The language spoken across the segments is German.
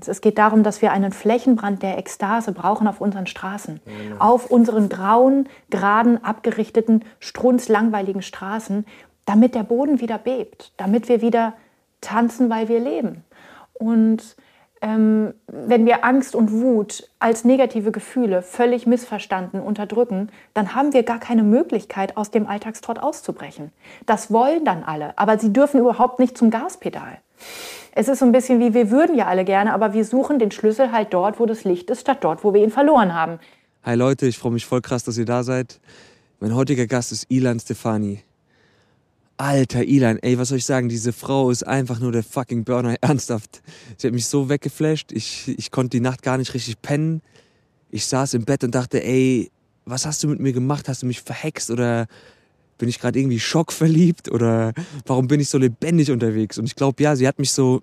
Es geht darum, dass wir einen Flächenbrand der Ekstase brauchen auf unseren Straßen. Ja. Auf unseren grauen, geraden, abgerichteten, strunzlangweiligen Straßen, damit der Boden wieder bebt, damit wir wieder tanzen, weil wir leben. Und ähm, wenn wir Angst und Wut als negative Gefühle völlig missverstanden unterdrücken, dann haben wir gar keine Möglichkeit, aus dem Alltagstrott auszubrechen. Das wollen dann alle, aber sie dürfen überhaupt nicht zum Gaspedal. Es ist so ein bisschen wie, wir würden ja alle gerne, aber wir suchen den Schlüssel halt dort, wo das Licht ist, statt dort, wo wir ihn verloren haben. Hi Leute, ich freue mich voll krass, dass ihr da seid. Mein heutiger Gast ist Ilan Stefani. Alter, Ilan, ey, was soll ich sagen? Diese Frau ist einfach nur der fucking Burner. Ernsthaft. Sie hat mich so weggeflasht. Ich, ich konnte die Nacht gar nicht richtig pennen. Ich saß im Bett und dachte, ey, was hast du mit mir gemacht? Hast du mich verhext oder bin ich gerade irgendwie schockverliebt oder warum bin ich so lebendig unterwegs? Und ich glaube, ja, sie hat mich so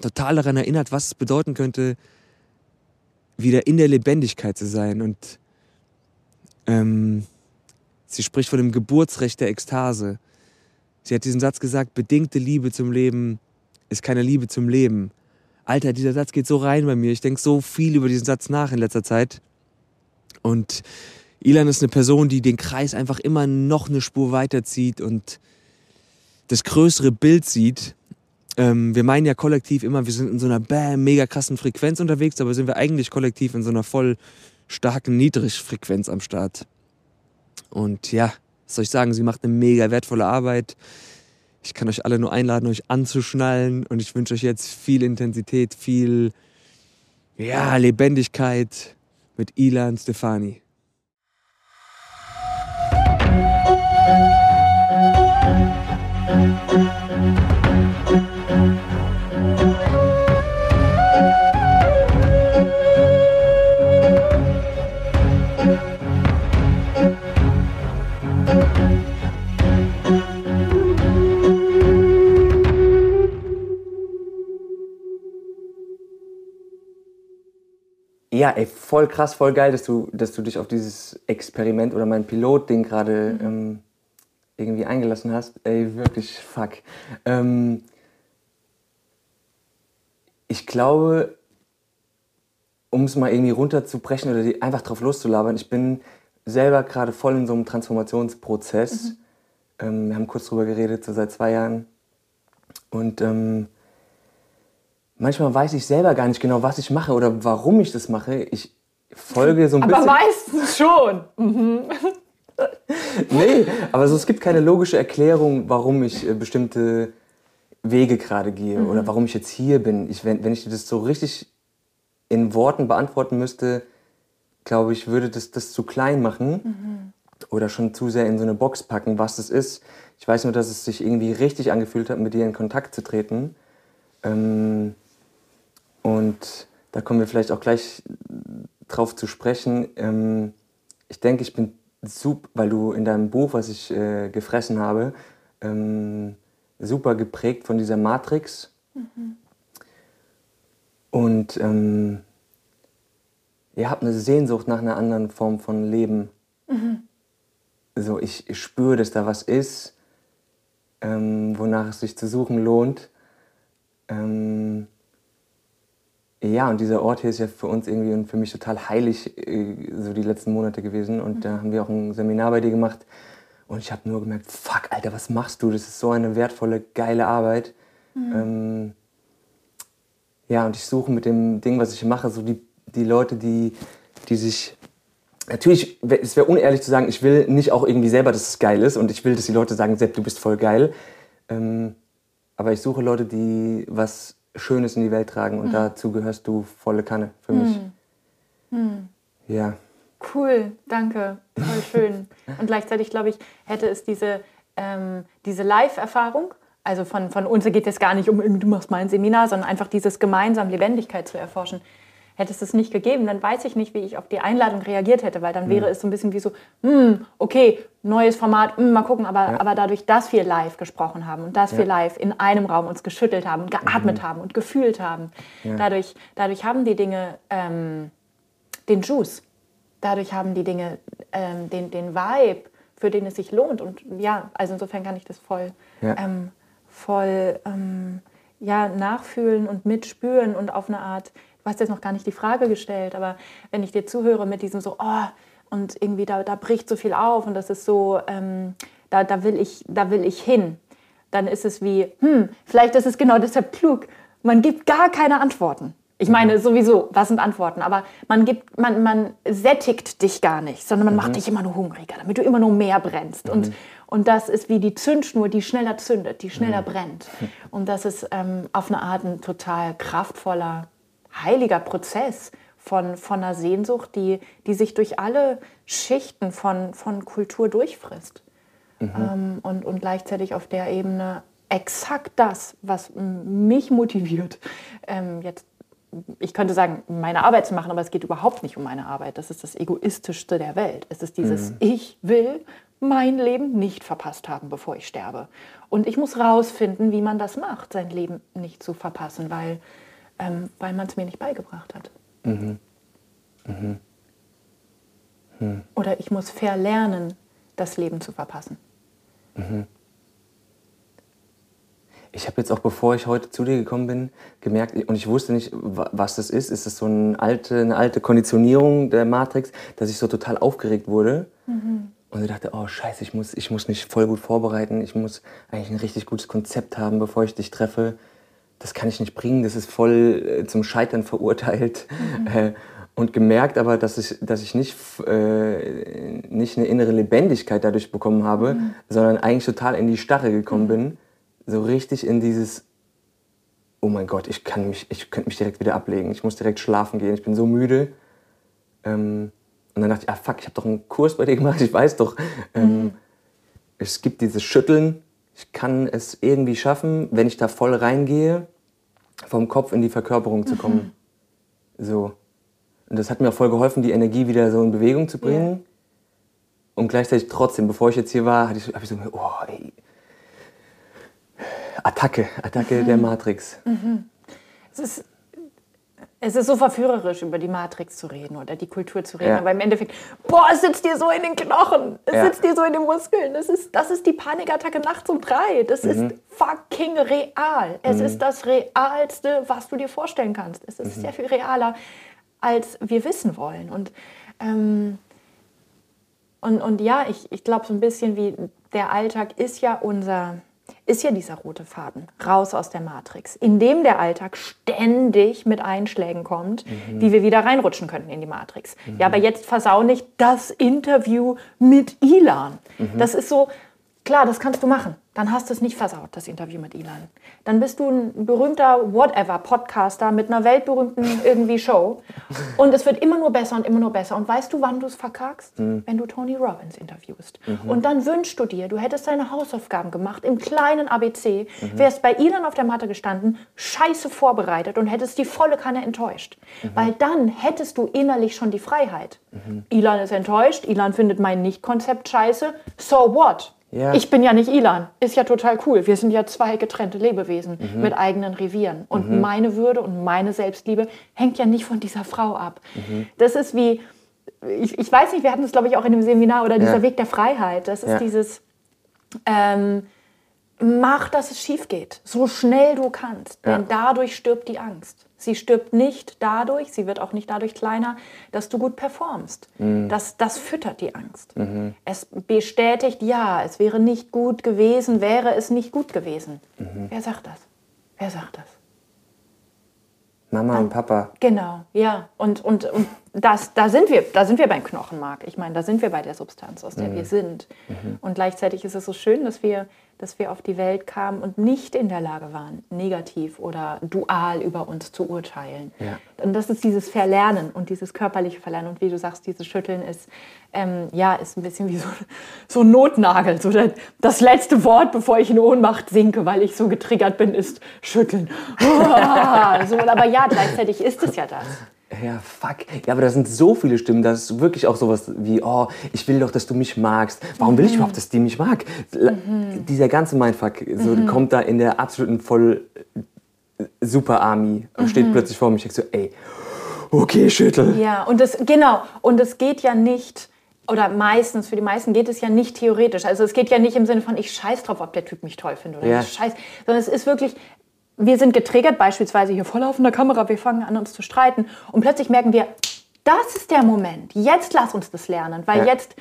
total daran erinnert, was es bedeuten könnte, wieder in der Lebendigkeit zu sein. Und ähm, sie spricht von dem Geburtsrecht der Ekstase. Sie hat diesen Satz gesagt, bedingte Liebe zum Leben ist keine Liebe zum Leben. Alter, dieser Satz geht so rein bei mir. Ich denke so viel über diesen Satz nach in letzter Zeit. Und Ilan ist eine Person, die den Kreis einfach immer noch eine Spur weiterzieht und das größere Bild sieht. Ähm, wir meinen ja kollektiv immer, wir sind in so einer bam, mega krassen Frequenz unterwegs, aber sind wir eigentlich kollektiv in so einer voll starken Niedrigfrequenz am Start. Und ja, was soll ich sagen, sie macht eine mega wertvolle Arbeit. Ich kann euch alle nur einladen, euch anzuschnallen und ich wünsche euch jetzt viel Intensität, viel ja, Lebendigkeit mit Ilan Stefani. Ja, ey, voll krass, voll geil, dass du, dass du dich auf dieses Experiment oder mein Pilot-Ding gerade mhm. ähm, irgendwie eingelassen hast. Ey, wirklich, fuck. Ähm, ich glaube, um es mal irgendwie runterzubrechen oder die, einfach drauf loszulabern, ich bin selber gerade voll in so einem Transformationsprozess. Mhm. Ähm, wir haben kurz drüber geredet, so seit zwei Jahren. Und ähm, manchmal weiß ich selber gar nicht genau, was ich mache oder warum ich das mache. Ich folge so ein aber bisschen. Aber meistens schon. Mhm. nee, aber so, es gibt keine logische Erklärung, warum ich äh, bestimmte Wege gerade gehe mhm. oder warum ich jetzt hier bin. Ich, wenn, wenn ich das so richtig in Worten beantworten müsste, glaube ich, würde das das zu klein machen mhm. oder schon zu sehr in so eine Box packen, was das ist. Ich weiß nur, dass es sich irgendwie richtig angefühlt hat, mit dir in Kontakt zu treten. Ähm, und da kommen wir vielleicht auch gleich drauf zu sprechen. Ähm, ich denke, ich bin super, weil du in deinem Buch, was ich äh, gefressen habe, ähm, super geprägt von dieser Matrix. Mhm. Und ähm, ihr habt eine Sehnsucht nach einer anderen Form von Leben. Mhm. So, ich, ich spüre, dass da was ist, ähm, wonach es sich zu suchen lohnt. Ähm, ja, und dieser Ort hier ist ja für uns irgendwie und für mich total heilig, äh, so die letzten Monate gewesen. Und mhm. da haben wir auch ein Seminar bei dir gemacht. Und ich habe nur gemerkt, fuck, Alter, was machst du? Das ist so eine wertvolle, geile Arbeit. Mhm. Ähm, ja, und ich suche mit dem Ding, was ich mache, so die, die Leute, die, die sich. Natürlich, es wäre unehrlich zu sagen, ich will nicht auch irgendwie selber, dass es geil ist. Und ich will, dass die Leute sagen, Sepp, du bist voll geil. Ähm, aber ich suche Leute, die was Schönes in die Welt tragen und mhm. dazu gehörst du volle Kanne für mich. Mhm. mhm. Ja. Cool, danke, voll schön. und gleichzeitig glaube ich, hätte es diese, ähm, diese Live-Erfahrung, also von, von uns geht es gar nicht um, du machst mal ein Seminar, sondern einfach dieses gemeinsam Lebendigkeit zu erforschen Hätte es das nicht gegeben, dann weiß ich nicht, wie ich auf die Einladung reagiert hätte, weil dann wäre mhm. es so ein bisschen wie so, hm, okay, neues Format, hm, mal gucken, aber, ja. aber dadurch, dass wir live gesprochen haben und dass ja. wir live in einem Raum uns geschüttelt haben und geatmet mhm. haben und gefühlt haben, ja. dadurch, dadurch haben die Dinge ähm, den Juice, dadurch haben die Dinge ähm, den, den Vibe, für den es sich lohnt und ja, also insofern kann ich das voll, ähm, voll ähm, ja, nachfühlen und mitspüren und auf eine Art, du hast jetzt noch gar nicht die Frage gestellt, aber wenn ich dir zuhöre mit diesem so, oh, und irgendwie da, da bricht so viel auf und das ist so, ähm, da, da, will ich, da will ich hin, dann ist es wie, hm, vielleicht ist es genau deshalb klug, man gibt gar keine Antworten. Ich meine sowieso, was sind Antworten? Aber man, gibt, man, man sättigt dich gar nicht, sondern man mhm. macht dich immer nur hungriger, damit du immer nur mehr brennst. Mhm. Und, und das ist wie die Zündschnur, die schneller zündet, die schneller mhm. brennt. Und das ist ähm, auf eine Art ein total kraftvoller, heiliger Prozess von, von einer Sehnsucht, die, die sich durch alle Schichten von, von Kultur durchfrisst. Mhm. Ähm, und, und gleichzeitig auf der Ebene exakt das, was mich motiviert, ähm, jetzt ich könnte sagen, meine Arbeit zu machen, aber es geht überhaupt nicht um meine Arbeit. Das ist das Egoistischste der Welt. Es ist dieses, mhm. ich will mein Leben nicht verpasst haben, bevor ich sterbe. Und ich muss rausfinden, wie man das macht, sein Leben nicht zu verpassen, weil, ähm, weil man es mir nicht beigebracht hat. Mhm. Mhm. Hm. Oder ich muss verlernen, das Leben zu verpassen. Mhm ich habe jetzt auch, bevor ich heute zu dir gekommen bin, gemerkt, und ich wusste nicht, was das ist. Ist das so eine alte, eine alte Konditionierung der Matrix, dass ich so total aufgeregt wurde? Mhm. Und ich dachte, oh scheiße, ich muss, ich muss mich voll gut vorbereiten. Ich muss eigentlich ein richtig gutes Konzept haben, bevor ich dich treffe. Das kann ich nicht bringen, das ist voll äh, zum Scheitern verurteilt. Mhm. Äh, und gemerkt aber, dass ich, dass ich nicht, äh, nicht eine innere Lebendigkeit dadurch bekommen habe, mhm. sondern eigentlich total in die Starre gekommen mhm. bin so richtig in dieses, oh mein Gott, ich, kann mich, ich könnte mich direkt wieder ablegen, ich muss direkt schlafen gehen, ich bin so müde. Ähm, und dann dachte ich, ah fuck, ich habe doch einen Kurs bei dir gemacht, ich weiß doch, ähm, mhm. es gibt dieses Schütteln, ich kann es irgendwie schaffen, wenn ich da voll reingehe, vom Kopf in die Verkörperung zu kommen. Mhm. So. Und das hat mir auch voll geholfen, die Energie wieder so in Bewegung zu bringen. Yeah. Und gleichzeitig trotzdem, bevor ich jetzt hier war, habe ich, hab ich so, oh, ey, Attacke, Attacke mhm. der Matrix. Mhm. Es, ist, es ist so verführerisch, über die Matrix zu reden oder die Kultur zu reden, ja. aber im Endeffekt, boah, es sitzt dir so in den Knochen, es ja. sitzt dir so in den Muskeln. Das ist, das ist die Panikattacke nachts um drei. Das mhm. ist fucking real. Es mhm. ist das Realste, was du dir vorstellen kannst. Es ist mhm. sehr viel realer, als wir wissen wollen. Und, ähm, und, und ja, ich, ich glaube so ein bisschen wie der Alltag ist ja unser ist ja dieser rote Faden, raus aus der Matrix, in dem der Alltag ständig mit Einschlägen kommt, mhm. wie wir wieder reinrutschen könnten in die Matrix. Mhm. Ja, aber jetzt versau nicht das Interview mit Ilan. Mhm. Das ist so, klar, das kannst du machen dann hast du es nicht versaut, das Interview mit Elon. Dann bist du ein berühmter Whatever-Podcaster mit einer weltberühmten irgendwie Show. Und es wird immer nur besser und immer nur besser. Und weißt du, wann du es verkackst? Mhm. Wenn du Tony Robbins interviewst. Mhm. Und dann wünschst du dir, du hättest deine Hausaufgaben gemacht im kleinen ABC, mhm. wärst bei Elon auf der Matte gestanden, scheiße vorbereitet und hättest die volle Kanne enttäuscht. Mhm. Weil dann hättest du innerlich schon die Freiheit. Mhm. Elon ist enttäuscht, Elon findet mein Nicht-Konzept scheiße. So what? Ja. Ich bin ja nicht Ilan. Ist ja total cool. Wir sind ja zwei getrennte Lebewesen mhm. mit eigenen Revieren. Und mhm. meine Würde und meine Selbstliebe hängt ja nicht von dieser Frau ab. Mhm. Das ist wie, ich, ich, weiß nicht, wir hatten das, glaube ich, auch in dem Seminar oder dieser ja. Weg der Freiheit. Das ist ja. dieses, ähm, mach, dass es schief geht. So schnell du kannst. Denn dadurch stirbt die Angst. Sie stirbt nicht dadurch, sie wird auch nicht dadurch kleiner, dass du gut performst. Mhm. Das, das füttert die Angst. Mhm. Es bestätigt, ja, es wäre nicht gut gewesen, wäre es nicht gut gewesen. Mhm. Wer sagt das? Wer sagt das? Mama und Papa. Genau, ja. Und, und, und das, da, sind wir, da sind wir beim Knochenmark. Ich meine, da sind wir bei der Substanz, aus der mhm. wir sind. Mhm. Und gleichzeitig ist es so schön, dass wir dass wir auf die Welt kamen und nicht in der Lage waren, negativ oder dual über uns zu urteilen. Ja. Und das ist dieses Verlernen und dieses körperliche Verlernen. Und wie du sagst, dieses Schütteln ist, ähm, ja, ist ein bisschen wie so, so ein Notnagel. So das letzte Wort, bevor ich in Ohnmacht sinke, weil ich so getriggert bin, ist Schütteln. so, aber ja, gleichzeitig ist es ja das. Ja, fuck. Ja, aber da sind so viele Stimmen. Das ist wirklich auch sowas wie, oh, ich will doch, dass du mich magst. Warum will ich überhaupt, dass die mich mag? Mhm. Dieser ganze Mindfuck so, mhm. kommt da in der absoluten voll äh, Super Army und steht mhm. plötzlich vor mir. Ich denke so, ey, okay, schüttel. Ja, und das, genau. Und es geht ja nicht, oder meistens, für die meisten geht es ja nicht theoretisch. Also es geht ja nicht im Sinne von, ich scheiß drauf, ob der Typ mich toll findet oder ja. ich scheiß, sondern es ist wirklich, wir sind getriggert, beispielsweise hier vor laufender Kamera, wir fangen an uns zu streiten und plötzlich merken wir, das ist der Moment, jetzt lass uns das lernen, weil Ja. jetzt,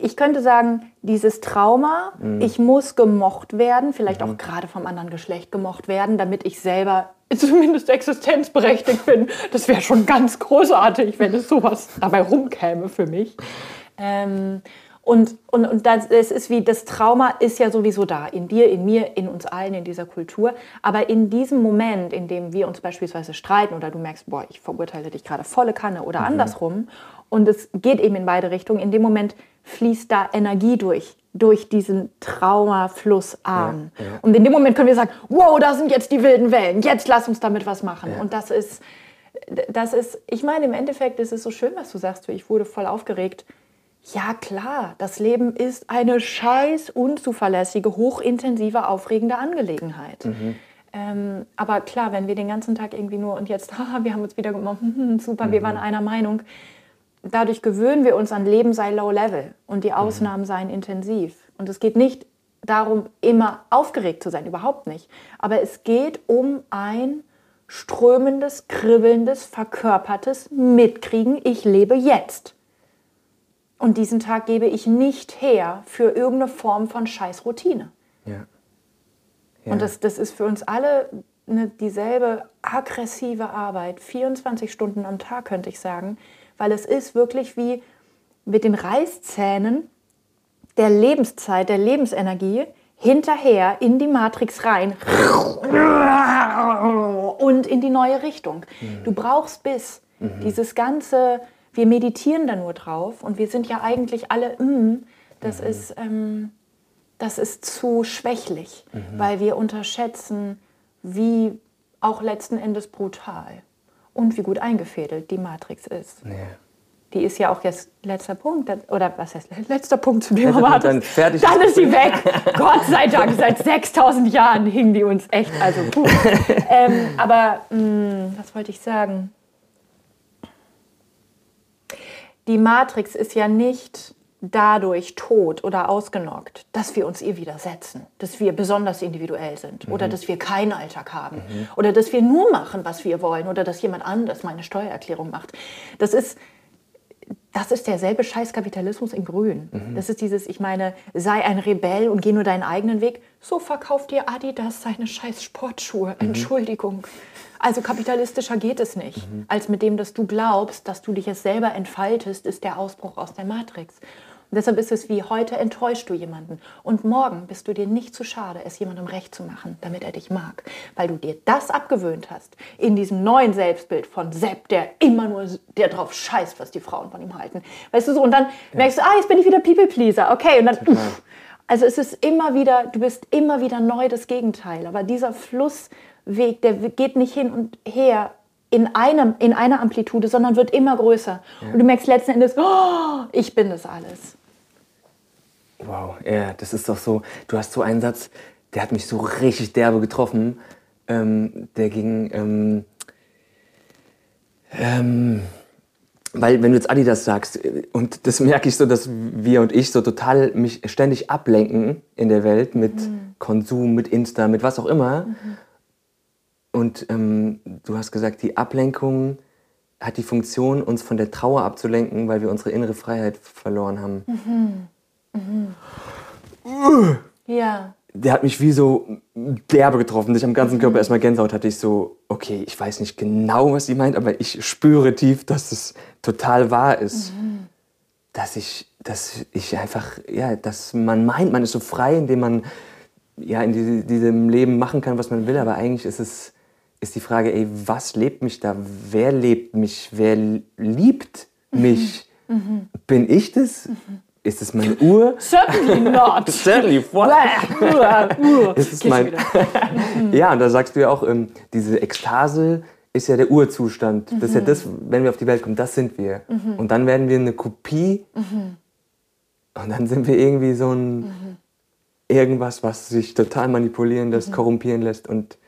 ich könnte sagen, dieses Trauma, ich muss gemocht werden, vielleicht auch gerade vom anderen Geschlecht gemocht werden, damit ich selber zumindest existenzberechtigt bin. Das wäre schon ganz großartig, wenn es sowas dabei rumkäme für mich. Ähm, und und, und das, es ist wie, das Trauma ist ja sowieso da, in dir, in mir, in uns allen, in dieser Kultur. Aber in diesem Moment, in dem wir uns beispielsweise streiten oder du merkst, boah, ich verurteile dich gerade volle Kanne oder andersrum und es geht eben in beide Richtungen, in dem Moment fließt da Energie durch, durch diesen Traumaflussarm. Ja, ja. Und in dem Moment können wir sagen, wow, da sind jetzt die wilden Wellen, jetzt lass uns damit was machen. Ja. Und das ist, das ist, ich meine, im Endeffekt ist es so schön, was du sagst. Ich wurde voll aufgeregt. Ja, klar, das Leben ist eine scheiß unzuverlässige, hochintensive, aufregende Angelegenheit. Ähm, aber klar, wenn wir den ganzen Tag irgendwie nur und jetzt, haha, wir haben uns wieder gemacht, hm, super, wir waren einer Meinung. Dadurch gewöhnen wir uns an Leben sei low level und die Ausnahmen seien intensiv. Und es geht nicht darum, immer aufgeregt zu sein, überhaupt nicht. Aber es geht um ein strömendes, kribbelndes, verkörpertes Mitkriegen, ich lebe jetzt. Und diesen Tag gebe ich nicht her für irgendeine Form von Scheißroutine. Ja. Ja. Und das, das ist für uns alle eine, dieselbe aggressive Arbeit, 24 Stunden am Tag, könnte ich sagen, weil es ist wirklich wie mit den Reißzähnen der Lebenszeit, der Lebensenergie hinterher in die Matrix rein und in die neue Richtung. Du brauchst bis dieses ganze, wir meditieren da nur drauf und wir sind ja eigentlich alle, mm, das ist, ähm, das ist zu schwächlich, weil wir unterschätzen, wie auch letzten Endes brutal und wie gut eingefädelt die Matrix ist. Ja. Die ist ja auch jetzt letzter Punkt, oder was heißt letzter Punkt Thema Letzter Punkt, Matrix. dann fertig. Dann ist sie weg. Gott sei Dank, seit 6000 Jahren hingen die uns echt, also puh. ähm, aber mh, was wollte ich sagen? Die Matrix ist ja nicht dadurch tot oder ausgenockt, dass wir uns ihr widersetzen, dass wir besonders individuell sind oder dass wir keinen Alltag haben oder dass wir nur machen, was wir wollen oder dass jemand anders meine Steuererklärung macht. Das ist das ist derselbe Scheißkapitalismus in Grün. Das ist dieses, ich meine, sei ein Rebell und geh nur deinen eigenen Weg. So verkauft dir Adidas seine scheiß Sportschuhe. Entschuldigung. Also kapitalistischer geht es nicht, als mit dem, dass du glaubst, dass du dich jetzt selber entfaltest, ist der Ausbruch aus der Matrix. Und deshalb ist es wie heute enttäuscht du jemanden und morgen bist du dir nicht zu schade, es jemandem recht zu machen, damit er dich mag, weil du dir das abgewöhnt hast in diesem neuen Selbstbild von Sepp, der immer nur der drauf scheißt, was die Frauen von ihm halten. Weißt du so und dann merkst du, ah, jetzt bin ich wieder People Pleaser. Okay, und dann uff. also es ist immer wieder, du bist immer wieder neu das Gegenteil, aber dieser Flussweg, der geht nicht hin und her in, einem, in einer Amplitude, sondern wird immer größer. Und du merkst letzten Endes, oh, ich bin das alles. Wow, ja, das ist doch so. Du hast so einen Satz, der hat mich so richtig derbe getroffen. Ähm, der ging, ähm, ähm, weil wenn du jetzt Adidas sagst, äh, und das merke ich so, dass wir und ich so total mich ständig ablenken in der Welt mit Konsum, mit Insta, mit was auch immer. Und ähm, du hast gesagt, die Ablenkung hat die Funktion, uns von der Trauer abzulenken, weil wir unsere innere Freiheit verloren haben. Ja. der hat mich wie so derbe getroffen. Ich am ganzen Körper erstmal Gänsehaut hatte ich so, okay, ich weiß nicht genau, was sie meint, aber ich spüre tief, dass es total wahr ist. Dass ich, dass ich einfach, ja, dass man meint, man ist so frei, indem man ja in diese, diesem Leben machen kann, was man will, aber eigentlich ist es, ist die Frage, ey, was lebt mich da? Wer lebt mich? Wer liebt mich? Bin ich das? Ist es meine Uhr? Certainly not. Certainly, what? ist es mein, ja, und da sagst du ja auch, ähm, diese Ekstase ist ja der Urzustand. Das ist ja das, wenn wir auf die Welt kommen, das sind wir. Und dann werden wir eine Kopie und dann sind wir irgendwie so ein irgendwas, was sich total manipulieren lässt, korrumpieren lässt und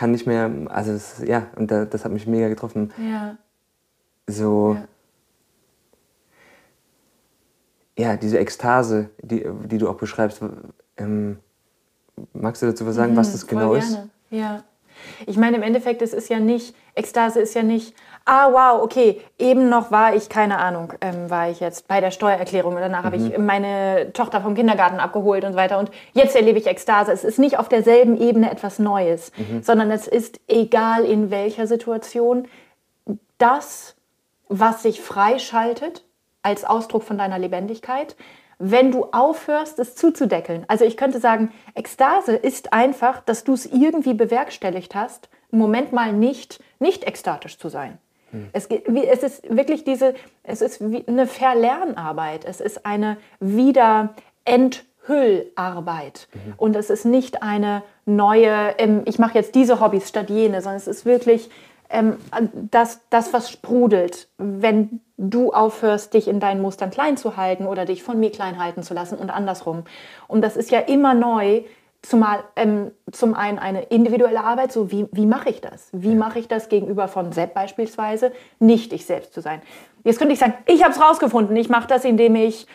kann nicht mehr, also es, ja, und da, das hat mich mega getroffen. Ja. So, Ja. ja, diese Ekstase, die, die du auch beschreibst, ähm, magst du dazu was sagen, was das genau ist? gerne. Ja. Ich meine, im Endeffekt, es ist ja nicht, Ekstase ist ja nicht, ah wow, okay, eben noch war ich, keine Ahnung, ähm, war ich jetzt bei der Steuererklärung und danach mhm. habe ich meine Tochter vom Kindergarten abgeholt und so weiter und jetzt erlebe ich Ekstase. Es ist nicht auf derselben Ebene etwas Neues, mhm. sondern es ist egal in welcher Situation das, was sich freischaltet als Ausdruck von deiner Lebendigkeit, wenn du aufhörst, es zuzudeckeln. Also ich könnte sagen, Ekstase ist einfach, dass du es irgendwie bewerkstelligt hast, im Moment mal nicht, nicht ekstatisch zu sein. Hm. Es, es, ist wirklich diese, es ist eine Verlernarbeit, es ist eine Wiederenthüllarbeit. Mhm. Und es ist nicht eine neue, ähm, ich mache jetzt diese Hobbys statt jene, sondern es ist wirklich ähm, das, das, was sprudelt, wenn du aufhörst, dich in deinen Mustern klein zu halten oder dich von mir klein halten zu lassen und andersrum. Und das ist ja immer neu, zumal ähm, zum einen eine individuelle Arbeit, so wie, wie mache ich das? Wie mache ich das gegenüber von Sepp beispielsweise, nicht ich selbst zu sein? Jetzt könnte ich sagen, ich habe es rausgefunden, ich mache das, indem ich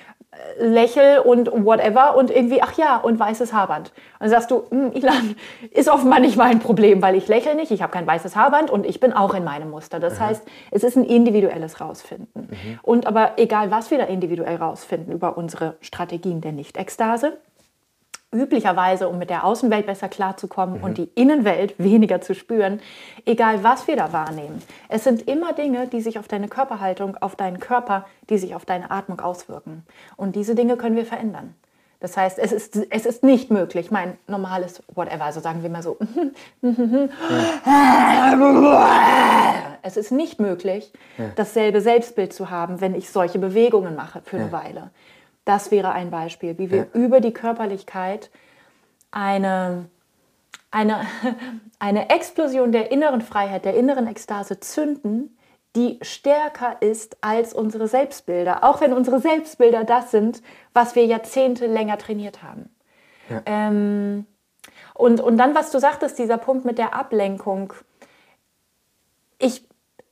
lächel und whatever und irgendwie, ach ja, und weißes Haarband. Und dann sagst du, hm, Ilan, ist offenbar nicht mein Problem, weil ich lächle nicht, ich habe kein weißes Haarband und ich bin auch in meinem Muster. Das mhm. heißt, es ist ein individuelles Rausfinden. Mhm. Und aber egal, was wir da individuell rausfinden über unsere Strategien der Nicht-Ekstase, üblicherweise, um mit der Außenwelt besser klarzukommen mhm. und die Innenwelt weniger zu spüren, egal was wir da wahrnehmen. Es sind immer Dinge, die sich auf deine Körperhaltung, auf deinen Körper, die sich auf deine Atmung auswirken. Und diese Dinge können wir verändern. Das heißt, es ist, es ist nicht möglich, mein normales Whatever, also sagen wir mal so, es ist nicht möglich, ja. dasselbe Selbstbild zu haben, wenn ich solche Bewegungen mache für eine. Weile. Das wäre ein Beispiel, wie wir ja. über die Körperlichkeit eine, eine, eine Explosion der inneren Freiheit, der inneren Ekstase zünden, die stärker ist als unsere Selbstbilder, auch wenn unsere Selbstbilder das sind, was wir Jahrzehnte länger trainiert haben. Ja. Ähm, und, und dann, was du sagtest, dieser Punkt mit der Ablenkung. Ich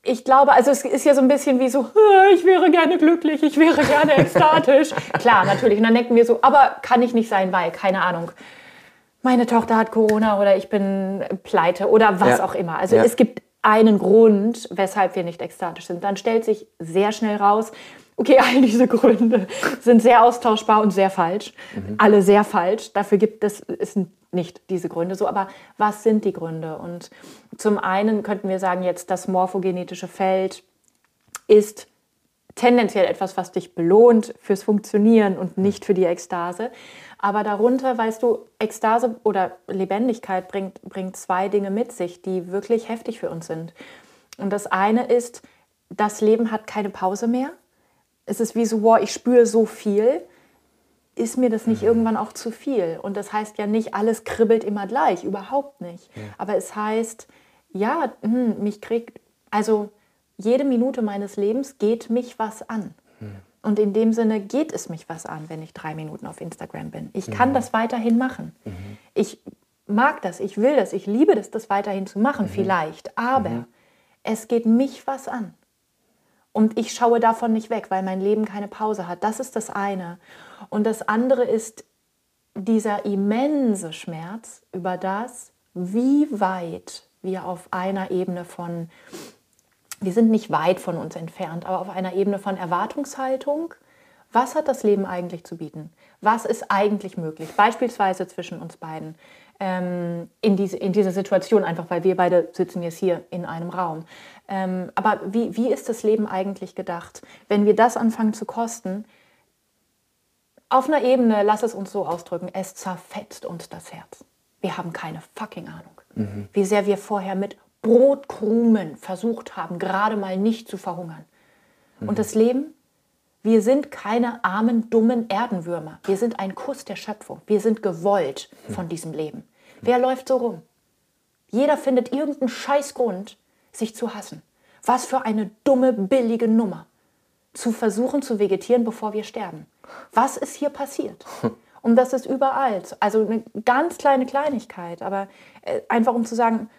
ich glaube, also es ist ja so ein bisschen wie so, ich wäre gerne glücklich, ich wäre gerne ekstatisch. Klar, natürlich. Und dann denken wir so, aber kann ich nicht sein, weil, keine Ahnung, meine Tochter hat Corona oder ich bin pleite oder was ja. auch immer. Also ja. es gibt einen Grund, weshalb wir nicht ekstatisch sind. Dann stellt sich sehr schnell raus, okay, all diese Gründe sind sehr austauschbar und sehr falsch. Mhm. Alle sehr falsch. Dafür gibt es, es nicht diese Gründe so. Aber was sind die Gründe? Und zum einen könnten wir sagen, jetzt das morphogenetische Feld ist tendenziell etwas, was dich belohnt fürs Funktionieren und nicht für die Ekstase. Aber darunter, weißt du, Ekstase oder Lebendigkeit bringt, bringt zwei Dinge mit sich, die wirklich heftig für uns sind. Und das eine ist, das Leben hat keine Pause mehr. Es ist wie so, wow, ich spüre so viel ist mir das nicht mhm. irgendwann auch zu viel? Und das heißt ja nicht, alles kribbelt immer gleich, überhaupt nicht. Ja. Aber es heißt, ja, hm, mich kriegt, also jede Minute meines Lebens geht mich was an. Mhm. Und in dem Sinne geht es mich was an, wenn ich drei Minuten auf Instagram bin. Ich kann mhm. das weiterhin machen. Mhm. Ich mag das, ich will das, ich liebe das, das weiterhin zu machen, mhm. vielleicht. Aber mhm. es geht mich was an. Und ich schaue davon nicht weg, weil mein Leben keine Pause hat. Das ist das eine. Und das andere ist dieser immense Schmerz über das, wie weit wir auf einer Ebene von, wir sind nicht weit von uns entfernt, aber auf einer Ebene von Erwartungshaltung, was hat das Leben eigentlich zu bieten? Was ist eigentlich möglich? Beispielsweise zwischen uns beiden ähm, in, diese, in dieser Situation, einfach weil wir beide sitzen jetzt hier in einem Raum. Ähm, aber wie, wie ist das Leben eigentlich gedacht? Wenn wir das anfangen zu kosten, auf einer Ebene, lass es uns so ausdrücken, es zerfetzt uns das Herz. Wir haben keine fucking Ahnung, mhm. wie sehr wir vorher mit Brotkrumen versucht haben, gerade mal nicht zu verhungern. Mhm. Und das Leben, wir sind keine armen, dummen Erdenwürmer. Wir sind ein Kuss der Schöpfung. Wir sind gewollt von diesem Leben. Wer läuft so rum? Jeder findet irgendeinen Scheißgrund, sich zu hassen. Was für eine dumme, billige Nummer. Zu versuchen zu vegetieren, bevor wir sterben. Was ist hier passiert? Und das ist überall. Also eine ganz kleine Kleinigkeit, aber äh, einfach um zu sagen,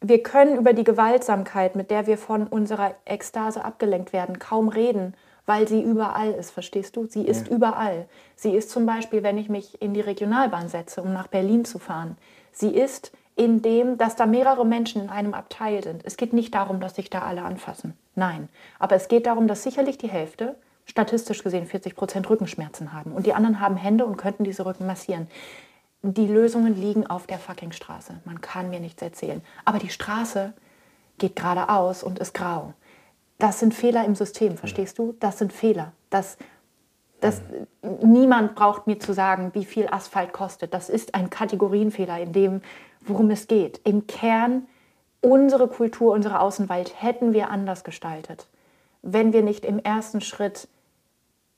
wir können über die Gewaltsamkeit, mit der wir von unserer Ekstase abgelenkt werden, kaum reden, weil sie überall ist, verstehst du? Sie ist ja. überall. Sie ist zum Beispiel, wenn ich mich in die Regionalbahn setze, um nach Berlin zu fahren. Sie ist in dem, dass da mehrere Menschen in einem Abteil sind. Es geht nicht darum, dass sich da alle anfassen. Nein. Aber es geht darum, dass sicherlich die Hälfte, statistisch gesehen 40 Prozent Rückenschmerzen haben. Und die anderen haben Hände und könnten diese Rücken massieren. Die Lösungen liegen auf der fucking Straße. Man kann mir nichts erzählen. Aber die Straße geht geradeaus und ist grau. Das sind Fehler im System, verstehst du? Das sind Fehler. Das, das, niemand braucht mir zu sagen, wie viel Asphalt kostet. Das ist ein Kategorienfehler in dem, worum es geht. Im Kern, unsere Kultur, unsere Außenwelt hätten wir anders gestaltet, wenn wir nicht im ersten Schritt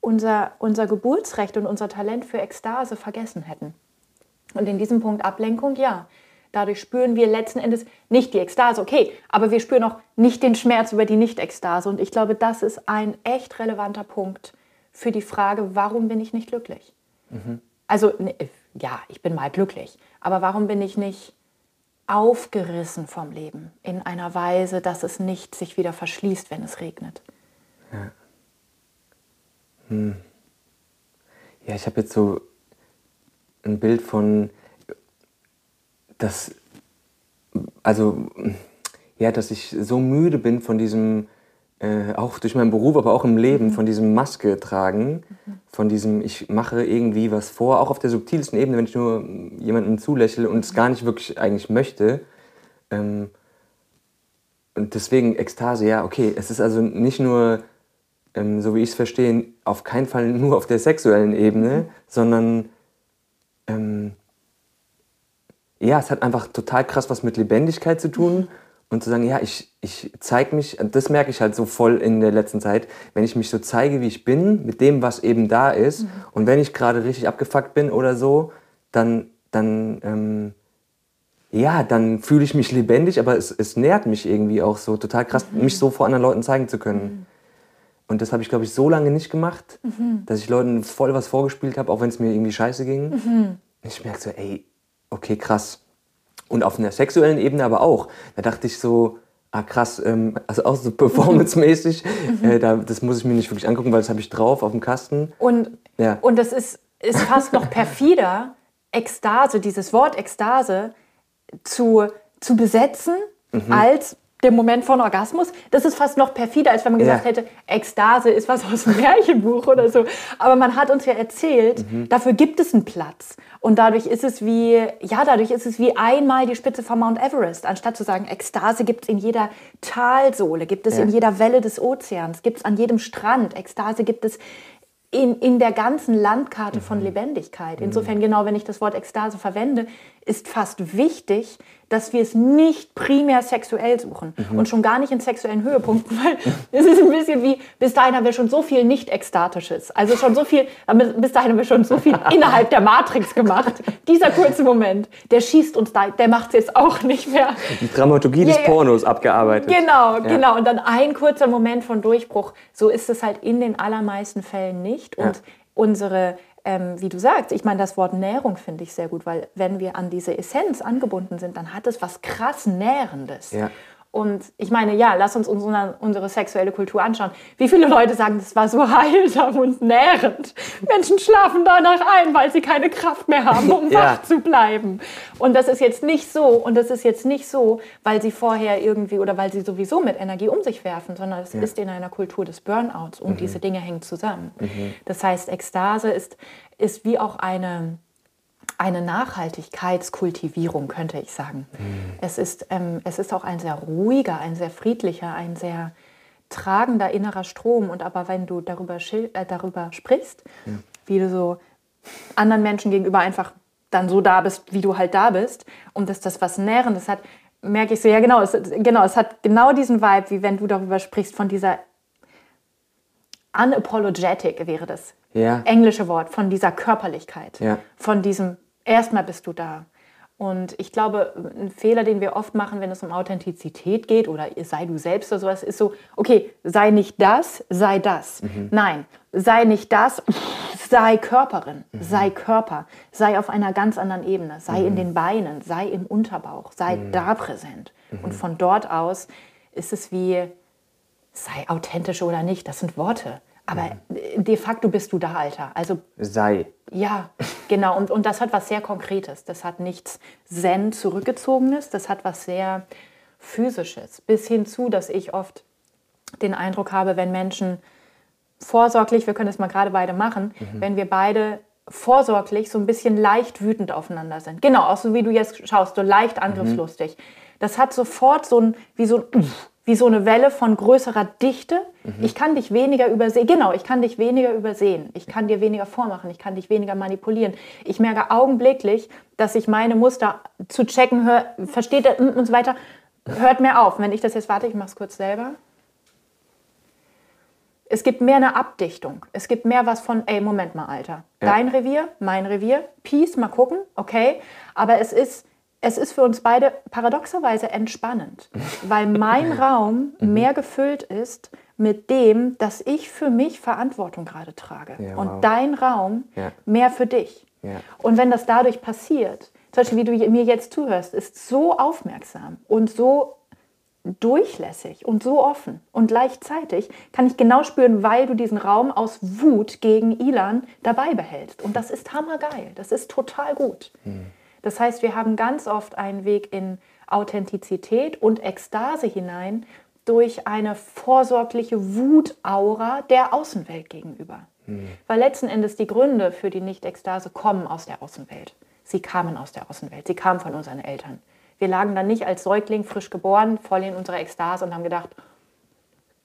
unser, unser Geburtsrecht und unser Talent für Ekstase vergessen hätten. Und in diesem Punkt Ablenkung, ja. Dadurch spüren wir letzten Endes nicht die Ekstase, okay, aber wir spüren auch nicht den Schmerz über die Nicht-Ekstase. Und ich glaube, das ist ein echt relevanter Punkt für die Frage, warum bin ich nicht glücklich? Mhm. Also, ne, ja, ich bin mal glücklich, aber warum bin ich nicht aufgerissen vom Leben in einer Weise, dass es nicht sich wieder verschließt, wenn es regnet? Ja, hm. ja ich habe jetzt so ein Bild von dass, also, ja, dass ich so müde bin von diesem, äh, auch durch meinen Beruf, aber auch im Leben, mhm. von diesem Maske tragen, mhm. von diesem, ich mache irgendwie was vor, auch auf der subtilsten Ebene, wenn ich nur jemandem zulächle und es gar nicht wirklich eigentlich möchte. Ähm, und deswegen Ekstase, ja, okay, es ist also nicht nur, ähm, so wie ich es verstehe, auf keinen Fall nur auf der sexuellen Ebene, mhm. sondern ähm, ja, es hat einfach total krass was mit Lebendigkeit zu tun. Und zu sagen, ja, ich, ich zeige mich, das merke ich halt so voll in der letzten Zeit, wenn ich mich so zeige, wie ich bin, mit dem, was eben da ist. Mhm. Und wenn ich gerade richtig abgefuckt bin oder so, dann, dann, ähm, ja, dann fühle ich mich lebendig, aber es, es nährt mich irgendwie auch so total krass, mhm. mich so vor anderen Leuten zeigen zu können. Mhm. Und das habe ich, glaube ich, so lange nicht gemacht, mhm. dass ich Leuten voll was vorgespielt habe, auch wenn es mir irgendwie scheiße ging. Mhm. Ich merke so, ey, okay, krass. Und auf einer sexuellen Ebene aber auch. Da dachte ich so, ah krass, ähm, also auch so performancemäßig, mhm. äh, da, das muss ich mir nicht wirklich angucken, weil das habe ich drauf auf dem Kasten. Und, ja. und das ist, ist fast noch perfider, Ekstase, dieses Wort Ekstase zu, zu besetzen mhm. als der Moment von Orgasmus, das ist fast noch perfider, als wenn man gesagt ja. hätte, Ekstase ist was aus dem Märchenbuch oder so. Aber man hat uns ja erzählt, mhm. dafür gibt es einen Platz. Und dadurch ist es wie, ja, dadurch ist es wie einmal die Spitze von Mount Everest. Anstatt zu sagen, Ekstase gibt es in jeder Talsohle, gibt es ja. in jeder Welle des Ozeans, gibt es an jedem Strand. Ekstase gibt es in, in der ganzen Landkarte mhm. von Lebendigkeit. Insofern, mhm. genau, wenn ich das Wort Ekstase verwende, ist fast wichtig, dass wir es nicht primär sexuell suchen mhm. und schon gar nicht in sexuellen Höhepunkten, weil es ist ein bisschen wie, bis dahin haben wir schon so viel Nicht-Ekstatisches, also schon so viel, bis dahin haben wir schon so viel innerhalb der Matrix gemacht. Dieser kurze Moment, der schießt uns da, der macht es jetzt auch nicht mehr. Die Dramaturgie des ja, Pornos abgearbeitet. Genau, ja. genau. Und dann ein kurzer Moment von Durchbruch. So ist es halt in den allermeisten Fällen nicht. Und ja. unsere ähm, wie du sagst, ich meine, das Wort Nährung finde ich sehr gut, weil wenn wir an diese Essenz angebunden sind, dann hat es was krass Nährendes. Ja. Und ich meine, ja, lass uns unsere, unsere sexuelle Kultur anschauen. Wie viele Leute sagen, das war so heilsam und nährend. Menschen schlafen danach ein, weil sie keine Kraft mehr haben, um ja. wach zu bleiben. Und das ist jetzt nicht so, und das ist jetzt nicht so, weil sie vorher irgendwie oder weil sie sowieso mit Energie um sich werfen, sondern es ja. ist in einer Kultur des Burnouts und mhm. diese Dinge hängen zusammen. Mhm. Das heißt, Ekstase ist, ist wie auch eine eine Nachhaltigkeitskultivierung, könnte ich sagen. Mhm. Es, ist, ähm, es ist auch ein sehr ruhiger, ein sehr friedlicher, ein sehr tragender innerer Strom. Und aber wenn du darüber, äh, darüber sprichst, ja. wie du so anderen Menschen gegenüber einfach dann so da bist, wie du halt da bist, und dass das was Nährendes hat, merke ich so, ja genau, es, genau, es hat genau diesen Vibe, wie wenn du darüber sprichst, von dieser unapologetic wäre das ja. englische Wort, von dieser Körperlichkeit, ja. von diesem erstmal bist du da. Und ich glaube, ein Fehler, den wir oft machen, wenn es um Authentizität geht oder sei du selbst oder sowas, ist so, okay, sei nicht das, sei das. Mhm. Nein, sei nicht das, sei Körperin, mhm. sei Körper, sei auf einer ganz anderen Ebene, sei mhm. in den Beinen, sei im Unterbauch, sei mhm. da präsent. Und mhm. von dort aus ist es wie, sei authentisch oder nicht, das sind Worte. Aber de facto bist du da, Alter. Also Sei. ja, genau. Und, und das hat was sehr Konkretes. Das hat nichts Zen zurückgezogenes. Das hat was sehr physisches. Bis hin zu, dass ich oft den Eindruck habe, wenn Menschen vorsorglich, wir können das mal gerade beide machen, wenn wir beide vorsorglich so ein bisschen leicht wütend aufeinander sind. Genau, auch so wie du jetzt schaust, so leicht angriffslustig. Das hat sofort so ein, wie so ein, wie so eine Welle von größerer Dichte. Ich kann dich weniger übersehen. Genau, ich kann dich weniger übersehen. Ich kann dir weniger vormachen. Ich kann dich weniger manipulieren. Ich merke augenblicklich, dass ich meine Muster zu checken höre, versteht er und so weiter. Hört mir auf. Wenn ich das jetzt warte, ich mache es kurz selber. Es gibt mehr eine Abdichtung. Es gibt mehr was von, ey, Moment mal, Alter. Ja. Dein Revier, mein Revier, Peace, mal gucken, okay. Aber es ist, es ist für uns beide paradoxerweise entspannend, weil mein Raum mehr gefüllt ist mit dem, dass ich für mich Verantwortung gerade trage. Ja, Und wow. dein Raum Ja. mehr für dich. Ja. Und wenn das dadurch passiert, zum Beispiel wie du mir jetzt zuhörst, ist so aufmerksam und so durchlässig und so offen. Und gleichzeitig kann ich genau spüren, weil du diesen Raum aus Wut gegen Ilan dabei behältst. Und das ist hammergeil. Das ist total gut. Das heißt, wir haben ganz oft einen Weg in Authentizität und Ekstase hinein durch eine vorsorgliche Wutaura der Außenwelt gegenüber. Weil letzten Endes die Gründe für die Nicht-Ekstase kommen aus der Außenwelt. Sie kamen aus der Außenwelt. Sie kamen von unseren Eltern. Wir lagen dann nicht als Säugling frisch geboren, voll in unserer Ekstase und haben gedacht,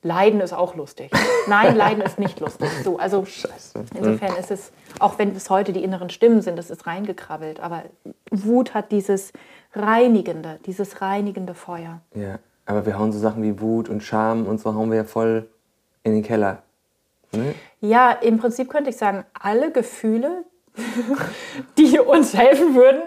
Leiden ist auch lustig. Nein, Leiden ist nicht lustig. So, also Scheiße. insofern ist es, auch wenn es heute die inneren Stimmen sind, das ist reingekrabbelt, aber Wut hat dieses reinigende, dieses reinigende Feuer. Ja. Aber wir hauen so Sachen wie Wut und Scham und so hauen wir ja voll in den Keller. Ne? Ja, im Prinzip könnte ich sagen, alle Gefühle, die uns helfen würden,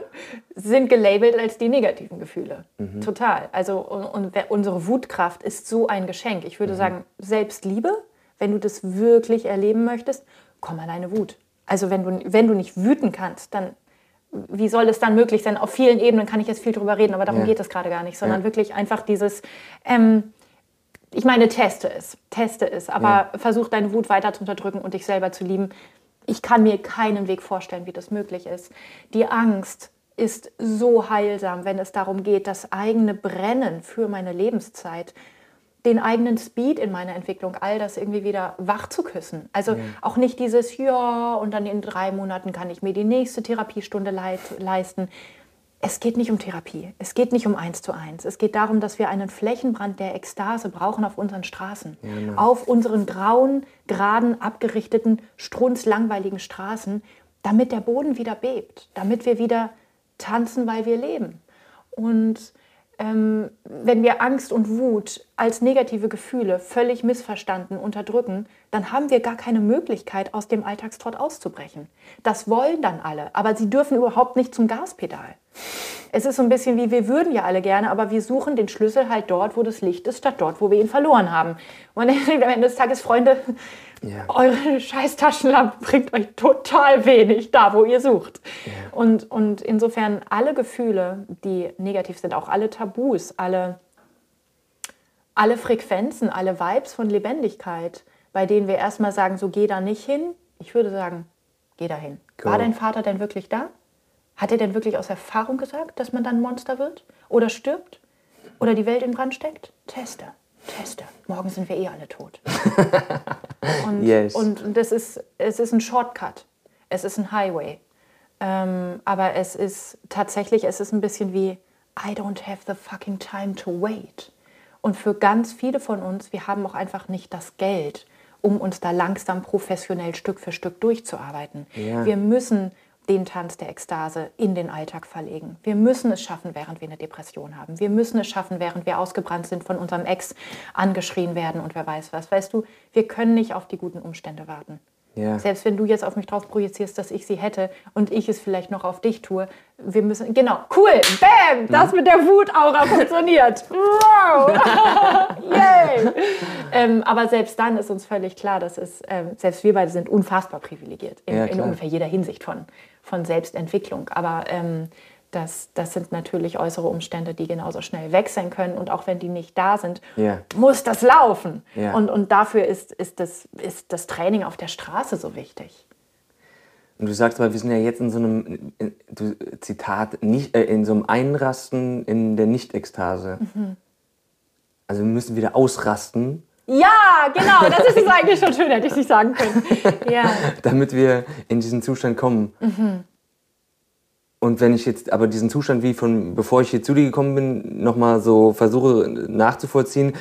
sind gelabelt als die negativen Gefühle. Total. Also und, und unsere Wutkraft ist so ein Geschenk. Ich würde sagen, Selbstliebe, wenn du das wirklich erleben möchtest, komm an deine Wut. Also wenn du, wenn du nicht wüten kannst, dann wie soll es dann möglich sein? Auf vielen Ebenen kann ich jetzt viel drüber reden, aber darum Ja. geht es gerade gar nicht, sondern Ja. wirklich einfach dieses, ähm, ich meine, teste es, teste es, aber versuch deine Wut weiter zu unterdrücken und dich selber zu lieben. Ich kann mir keinen Weg vorstellen, wie das möglich ist. Die Angst ist so heilsam, wenn es darum geht, das eigene Brennen für meine Lebenszeit, den eigenen Speed in meiner Entwicklung, all das irgendwie wieder wach zu küssen. Also auch nicht dieses, ja, und dann in drei Monaten kann ich mir die nächste Therapiestunde leisten. Es geht nicht um Therapie. Es geht nicht um eins zu eins. Es geht darum, dass wir einen Flächenbrand der Ekstase brauchen auf unseren Straßen. auf unseren grauen, geraden, abgerichteten, strunzlangweiligen Straßen, damit der Boden wieder bebt. Damit wir wieder tanzen, weil wir leben. Und ähm, wenn wir Angst und Wut als negative Gefühle völlig missverstanden unterdrücken, dann haben wir gar keine Möglichkeit, aus dem Alltagstrott auszubrechen. Das wollen dann alle, aber sie dürfen überhaupt nicht zum Gaspedal. Es ist so ein bisschen wie, wir würden ja alle gerne, aber wir suchen den Schlüssel halt dort, wo das Licht ist, statt dort, wo wir ihn verloren haben. Und am Ende des Tages, Freunde, Ja. eure scheiß Taschenlampe bringt euch total wenig da, wo ihr sucht. Und, und insofern alle Gefühle, die negativ sind, auch alle Tabus, alle, alle Frequenzen, alle Vibes von Lebendigkeit, bei denen wir erstmal sagen, so geh da nicht hin. Ich würde sagen, geh da hin. Go. War dein Vater denn wirklich da? Hat er denn wirklich aus Erfahrung gesagt, dass man dann Monster wird? Oder stirbt? Oder die Welt in Brand steckt? Teste, teste. Morgen sind wir eh alle tot. Und, Yes. und das ist, es ist ein Shortcut. Es ist ein Highway. Ähm, aber es ist tatsächlich, es ist ein bisschen wie, I don't have the fucking time to wait. Und für ganz viele von uns, wir haben auch einfach nicht das Geld, um uns da langsam professionell Stück für Stück durchzuarbeiten. Ja. Wir müssen den Tanz der Ekstase in den Alltag verlegen. Wir müssen es schaffen, während wir eine Depression haben. Wir müssen es schaffen, während wir ausgebrannt sind, von unserem Ex angeschrien werden und wer weiß was. Weißt du, wir können nicht auf die guten Umstände warten. Ja. Selbst wenn du jetzt auf mich drauf projizierst, dass ich sie hätte und ich es vielleicht noch auf dich tue, wir müssen, genau, cool, bam, das mit der Wutaura funktioniert. Wow, yay. ähm, aber selbst dann ist uns völlig klar, dass es, ähm, selbst wir beide sind unfassbar privilegiert in, Ja, in ungefähr jeder Hinsicht von, von Selbstentwicklung. Aber ähm, das, das sind natürlich äußere Umstände, die genauso schnell wechseln können. Und auch wenn die nicht da sind, Ja. muss das laufen. Ja. Und, und dafür ist, ist, das, ist das Training auf der Straße so wichtig. Und du sagst aber, wir sind ja jetzt in so einem, in, du, Zitat, nicht, äh, in so einem Einrasten in der Nicht-Ekstase. Also wir müssen wieder ausrasten, Ja, genau, das ist es eigentlich schon schön, hätte ich nicht sagen können. Ja, damit wir in diesen Zustand kommen. Und wenn ich jetzt aber diesen Zustand, wie von bevor ich hier zu dir gekommen bin, nochmal so versuche nachzuvollziehen,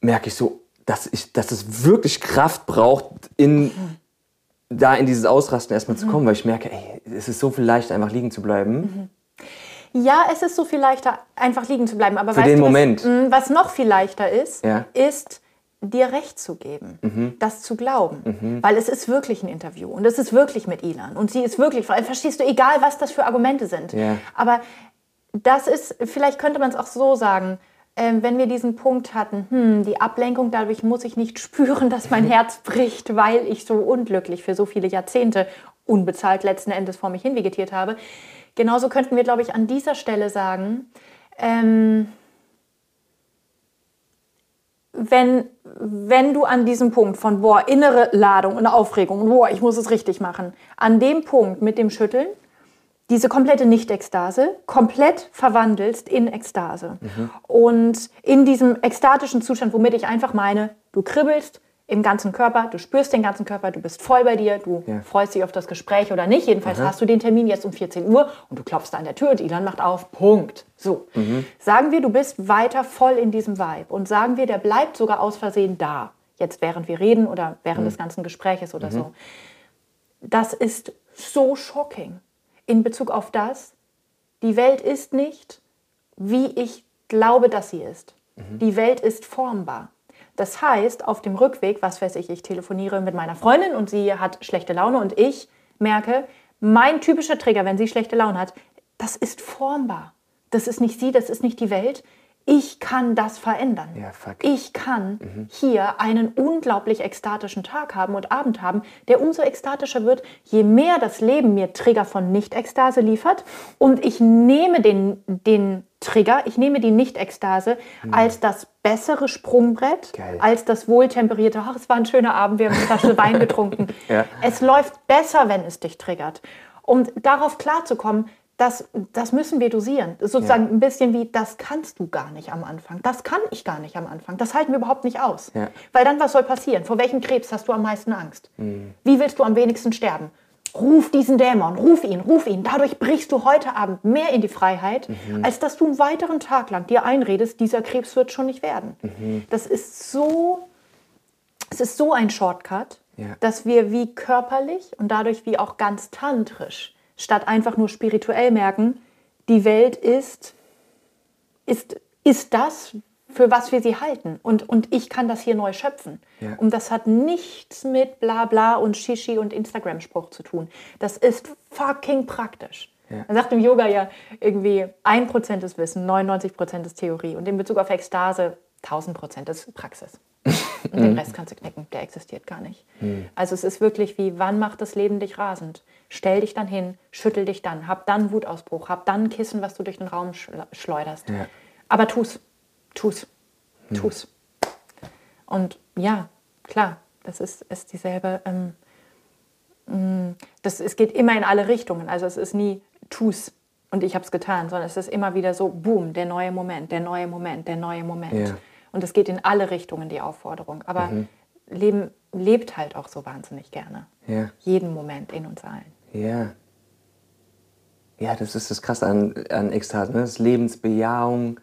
merke ich so, dass, ich, dass es wirklich Kraft braucht, in, da in dieses Ausrasten erstmal zu kommen, weil ich merke, ey, es ist so viel leichter, einfach liegen zu bleiben. ja es ist so viel leichter, einfach liegen zu bleiben. Aber Für weißt den du, was, Moment. mh, was noch viel leichter ist, Ja. ist dir recht zu geben, Mhm. das zu glauben. Weil es ist wirklich ein Interview und es ist wirklich mit Ilan und sie ist wirklich, verstehst du, egal was das für Argumente sind. Ja. Aber das ist, vielleicht könnte man es auch so sagen, ähm, wenn wir diesen Punkt hatten, hm, die Ablenkung, dadurch muss ich nicht spüren, dass mein Herz bricht, weil ich so unglücklich für so viele Jahrzehnte unbezahlt letzten Endes vor mich hin vegetiert habe. Genauso könnten wir, glaube ich, an dieser Stelle sagen, ähm, wenn, wenn du an diesem Punkt von, boah, innere Ladung und Aufregung, und boah, ich muss es richtig machen, an dem Punkt mit dem Schütteln, diese komplette Nicht-Ekstase komplett verwandelst in Ekstase. Und in diesem ekstatischen Zustand, womit ich einfach meine, du kribbelst im ganzen Körper, du spürst den ganzen Körper, du bist voll bei dir, du Ja. freust dich auf das Gespräch oder nicht. Jedenfalls hast du den Termin jetzt um 14 Uhr und du klopfst an der Tür und Ilan macht auf. Punkt. So. Sagen wir, du bist weiter voll in diesem Vibe und sagen wir, der bleibt sogar aus Versehen da. Jetzt während wir reden oder während des ganzen Gespräches oder so. Das ist so shocking in Bezug auf das, die Welt ist nicht, wie ich glaube, dass sie ist. Die Welt ist formbar. Das heißt, auf dem Rückweg, was weiß ich, ich telefoniere mit meiner Freundin und sie hat schlechte Laune und ich merke, mein typischer Trigger, wenn sie schlechte Laune hat, das ist formbar. Das ist nicht sie, das ist nicht die Welt. Ich kann das verändern. Ja. Ich kann hier einen unglaublich ekstatischen Tag haben und Abend haben, der umso ekstatischer wird, je mehr das Leben mir Trigger von Nicht-Ekstase liefert. Und ich nehme den, den Trigger, ich nehme die Nicht-Ekstase als das bessere Sprungbrett, Geil. als das wohltemperierte, ach, es war ein schöner Abend, wir haben eine Flasche Wein getrunken. Ja. Es läuft besser, wenn es dich triggert. Um darauf klarzukommen, das, das müssen wir dosieren. Sozusagen ein bisschen wie, das kannst du gar nicht am Anfang. Das kann ich gar nicht am Anfang. Das halten wir überhaupt nicht aus. Ja. Weil dann, was soll passieren? Vor welchem Krebs hast du am meisten Angst? Mhm. Wie willst du am wenigsten sterben? Ruf diesen Dämon, ruf ihn, ruf ihn. Dadurch brichst du heute Abend mehr in die Freiheit, Mhm. als dass du einen weiteren Tag lang dir einredest, dieser Krebs wird schon nicht werden. Mhm. Das ist so, es ist so ein Shortcut, Ja. dass wir wie körperlich und dadurch wie auch ganz tantrisch, statt einfach nur spirituell merken, die Welt ist, ist, ist das, für was wir sie halten. Und, und ich kann das hier neu schöpfen. Ja. Und das hat nichts mit Blabla und Shishi und Instagram-Spruch zu tun. Das ist fucking praktisch. Ja. Man sagt im Yoga ja irgendwie 1% ist Wissen, 99% ist Theorie. Und in Bezug auf Ekstase 1000% ist Praxis. Und den Rest kannst du knicken, der existiert gar nicht. Also es ist wirklich wie, wann macht das Leben dich rasend? Stell dich dann hin, schüttel dich dann, hab dann Wutausbruch, hab dann ein Kissen, was du durch den Raum schle- schleuderst. Ja. Aber tu's, tu's, tu's. Und ja, klar, das ist, ist dieselbe, ähm, mh, das, es geht immer in alle Richtungen. Also es ist nie tu's und ich habe es getan, sondern es ist immer wieder so, boom, der neue Moment, der neue Moment, der neue Moment. Ja. Und es geht in alle Richtungen, die Aufforderung. Aber Leben lebt halt auch so wahnsinnig gerne. Ja. Jeden Moment in uns allen. Ja. Ja, das ist das Krasse an, an Ekstase. Ne? Das ist Lebensbejahung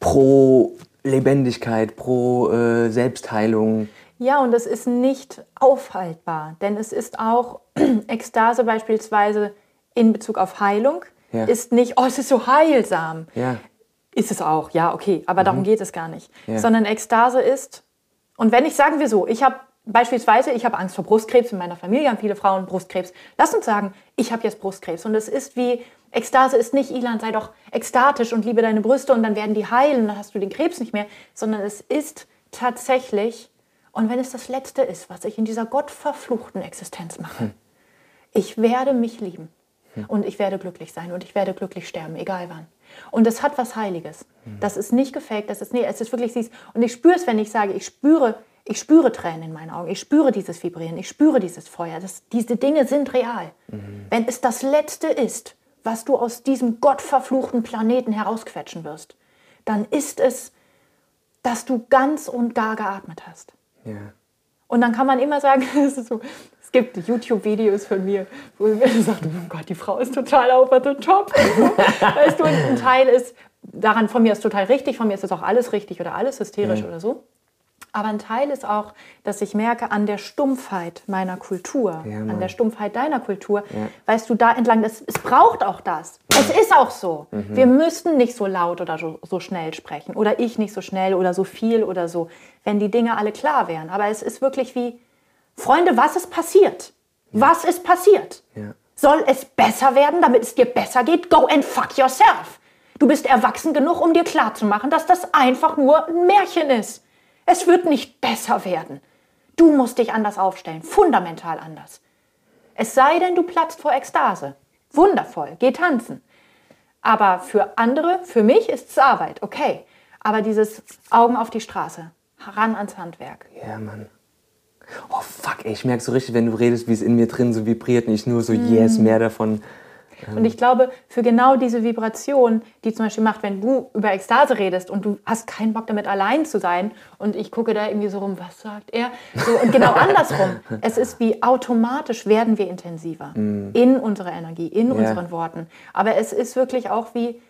pro Lebendigkeit, pro äh, Selbstheilung. Ja, und es ist nicht aufhaltbar, denn es ist auch Ekstase beispielsweise in Bezug auf Heilung, Ja. ist nicht, oh, es ist so heilsam. Ja. Ist es auch, ja, okay, aber darum geht es gar nicht. Ja. Sondern Ekstase ist, und wenn ich, sagen wir so, ich habe beispielsweise, ich habe Angst vor Brustkrebs, in meiner Familie haben viele Frauen Brustkrebs. Lass uns sagen, ich habe jetzt Brustkrebs. Und es ist wie, Ekstase ist nicht, Ilan, sei doch ekstatisch und liebe deine Brüste und dann werden die heilen, dann hast du den Krebs nicht mehr. Sondern es ist tatsächlich, und wenn es das Letzte ist, was ich in dieser gottverfluchten Existenz mache, ich werde mich lieben. Und ich werde glücklich sein und ich werde glücklich sterben, egal wann. Und es hat was Heiliges. Das ist nicht gefaked, das ist, nee, es ist wirklich süß. Und ich spüre es, wenn ich sage, ich spüre, ich spüre Tränen in meinen Augen, ich spüre dieses Vibrieren, ich spüre dieses Feuer. Das, diese Dinge sind real. Wenn es das Letzte ist, was du aus diesem gottverfluchten Planeten herausquetschen wirst, dann ist es, dass du ganz und gar geatmet hast. Ja. Und dann kann man immer sagen, so, es gibt YouTube-Videos von mir, wo mir sagt, oh Gott, die Frau ist total over the top. weißt du, ein Teil ist, daran von mir ist total richtig, von mir ist das auch alles richtig oder alles hysterisch Ja. oder so. Aber ein Teil ist auch, dass ich merke, an der Stumpfheit meiner Kultur, Ja, an der Stumpfheit deiner Kultur, Ja. weißt du, da entlang, das, es braucht auch das. Es ist auch so. Mhm. Wir müssen nicht so laut oder so, so schnell sprechen. Oder ich nicht so schnell oder so viel oder so, wenn die Dinge alle klar wären. Aber es ist wirklich wie, Freunde, was ist passiert? Was ist passiert? Soll es besser werden, damit es dir besser geht? Go and fuck yourself. Du bist erwachsen genug, um dir klarzumachen, dass das einfach nur ein Märchen ist. Es wird nicht besser werden. Du musst dich anders aufstellen, fundamental anders. Es sei denn, du platzt vor Ekstase. Wundervoll, geh tanzen. Aber für andere, für mich ist es Arbeit, okay. Aber dieses Augen auf die Straße, ran ans Handwerk. Ja, Mann. Oh, fuck, ey, ich merke so richtig, wenn du redest, wie es in mir drin so vibriert und ich nur so, yes, mehr davon. Und ich glaube, für genau diese Vibration, die zum Beispiel macht, wenn du über Ekstase redest und du hast keinen Bock damit allein zu sein und ich gucke da irgendwie so rum, was sagt er? So, und genau andersrum. Es ist wie automatisch werden wir intensiver in unserer Energie, in unseren Worten. Aber es ist wirklich auch wie,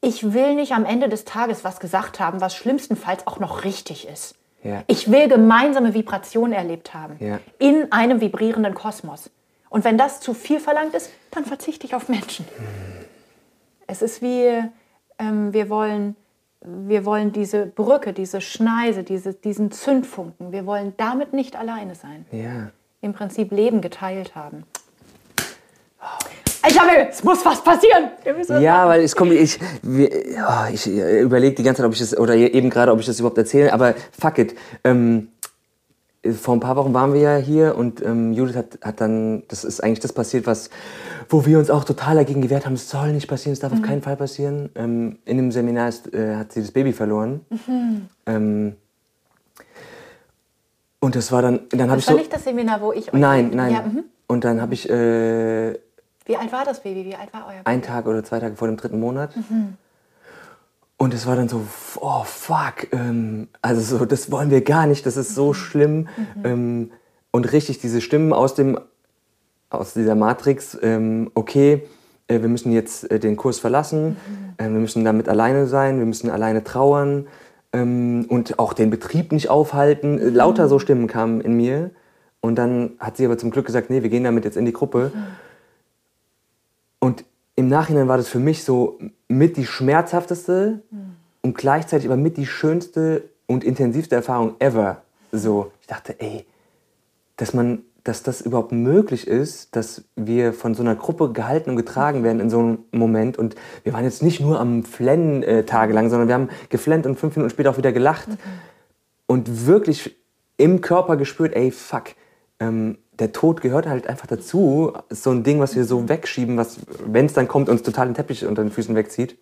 ich will nicht am Ende des Tages was gesagt haben, was schlimmstenfalls auch noch richtig ist. Ja. Ich will gemeinsame Vibrationen erlebt haben Ja. in einem vibrierenden Kosmos. Und wenn das zu viel verlangt ist, dann verzichte ich auf Menschen. Es ist wie, ähm, wir, wollen, wir wollen diese Brücke, diese Schneise, diese, diesen Zündfunken, wir wollen damit nicht alleine sein. Ja. Im Prinzip Leben geteilt haben. Ich habe, es muss was passieren. Ja, weil es kommt, ich, oh, ich überlege die ganze Zeit, ob ich das, oder eben gerade, ob ich das überhaupt erzähle, aber fuck it. Ähm, vor ein paar Wochen waren wir ja hier und ähm, Judith hat, hat dann, das ist eigentlich das passiert, was, wo wir uns auch total dagegen gewehrt haben, es soll nicht passieren, es darf auf keinen Fall passieren. Ähm, in dem Seminar ist, äh, hat sie das Baby verloren. Ähm, und das war dann, dann habe ich Das war so, nicht das Seminar, wo ich euch. nein, nein. Ja, mhm. Und dann habe ich äh, Wie alt war das Baby? Wie alt war euer Baby? ein Tag oder zwei Tage vor dem dritten Monat. Und es war dann so, oh fuck, ähm, also so, das wollen wir gar nicht, das ist so schlimm. Ähm, und richtig diese Stimmen aus, dem, aus dieser Matrix, ähm, okay, äh, wir müssen jetzt äh, den Kurs verlassen, äh, wir müssen damit alleine sein, wir müssen alleine trauern ähm, und auch den Betrieb nicht aufhalten. Äh, Lauter so Stimmen kamen in mir. Und dann hat sie aber zum Glück gesagt, nee, wir gehen damit jetzt in die Gruppe. Und im Nachhinein war das für mich so mit die schmerzhafteste und gleichzeitig aber mit die schönste und intensivste Erfahrung ever. So, ich dachte, ey, dass man, dass das überhaupt möglich ist, dass wir von so einer Gruppe gehalten und getragen werden in so einem Moment. Und wir waren jetzt nicht nur am Flennen äh, tagelang, sondern wir haben geflennt und fünf Minuten später auch wieder gelacht und wirklich im Körper gespürt, ey, fuck, ähm, der Tod gehört halt einfach dazu. Ist so ein Ding, was wir so wegschieben, was, wenn es dann kommt, uns total den Teppich unter den Füßen wegzieht.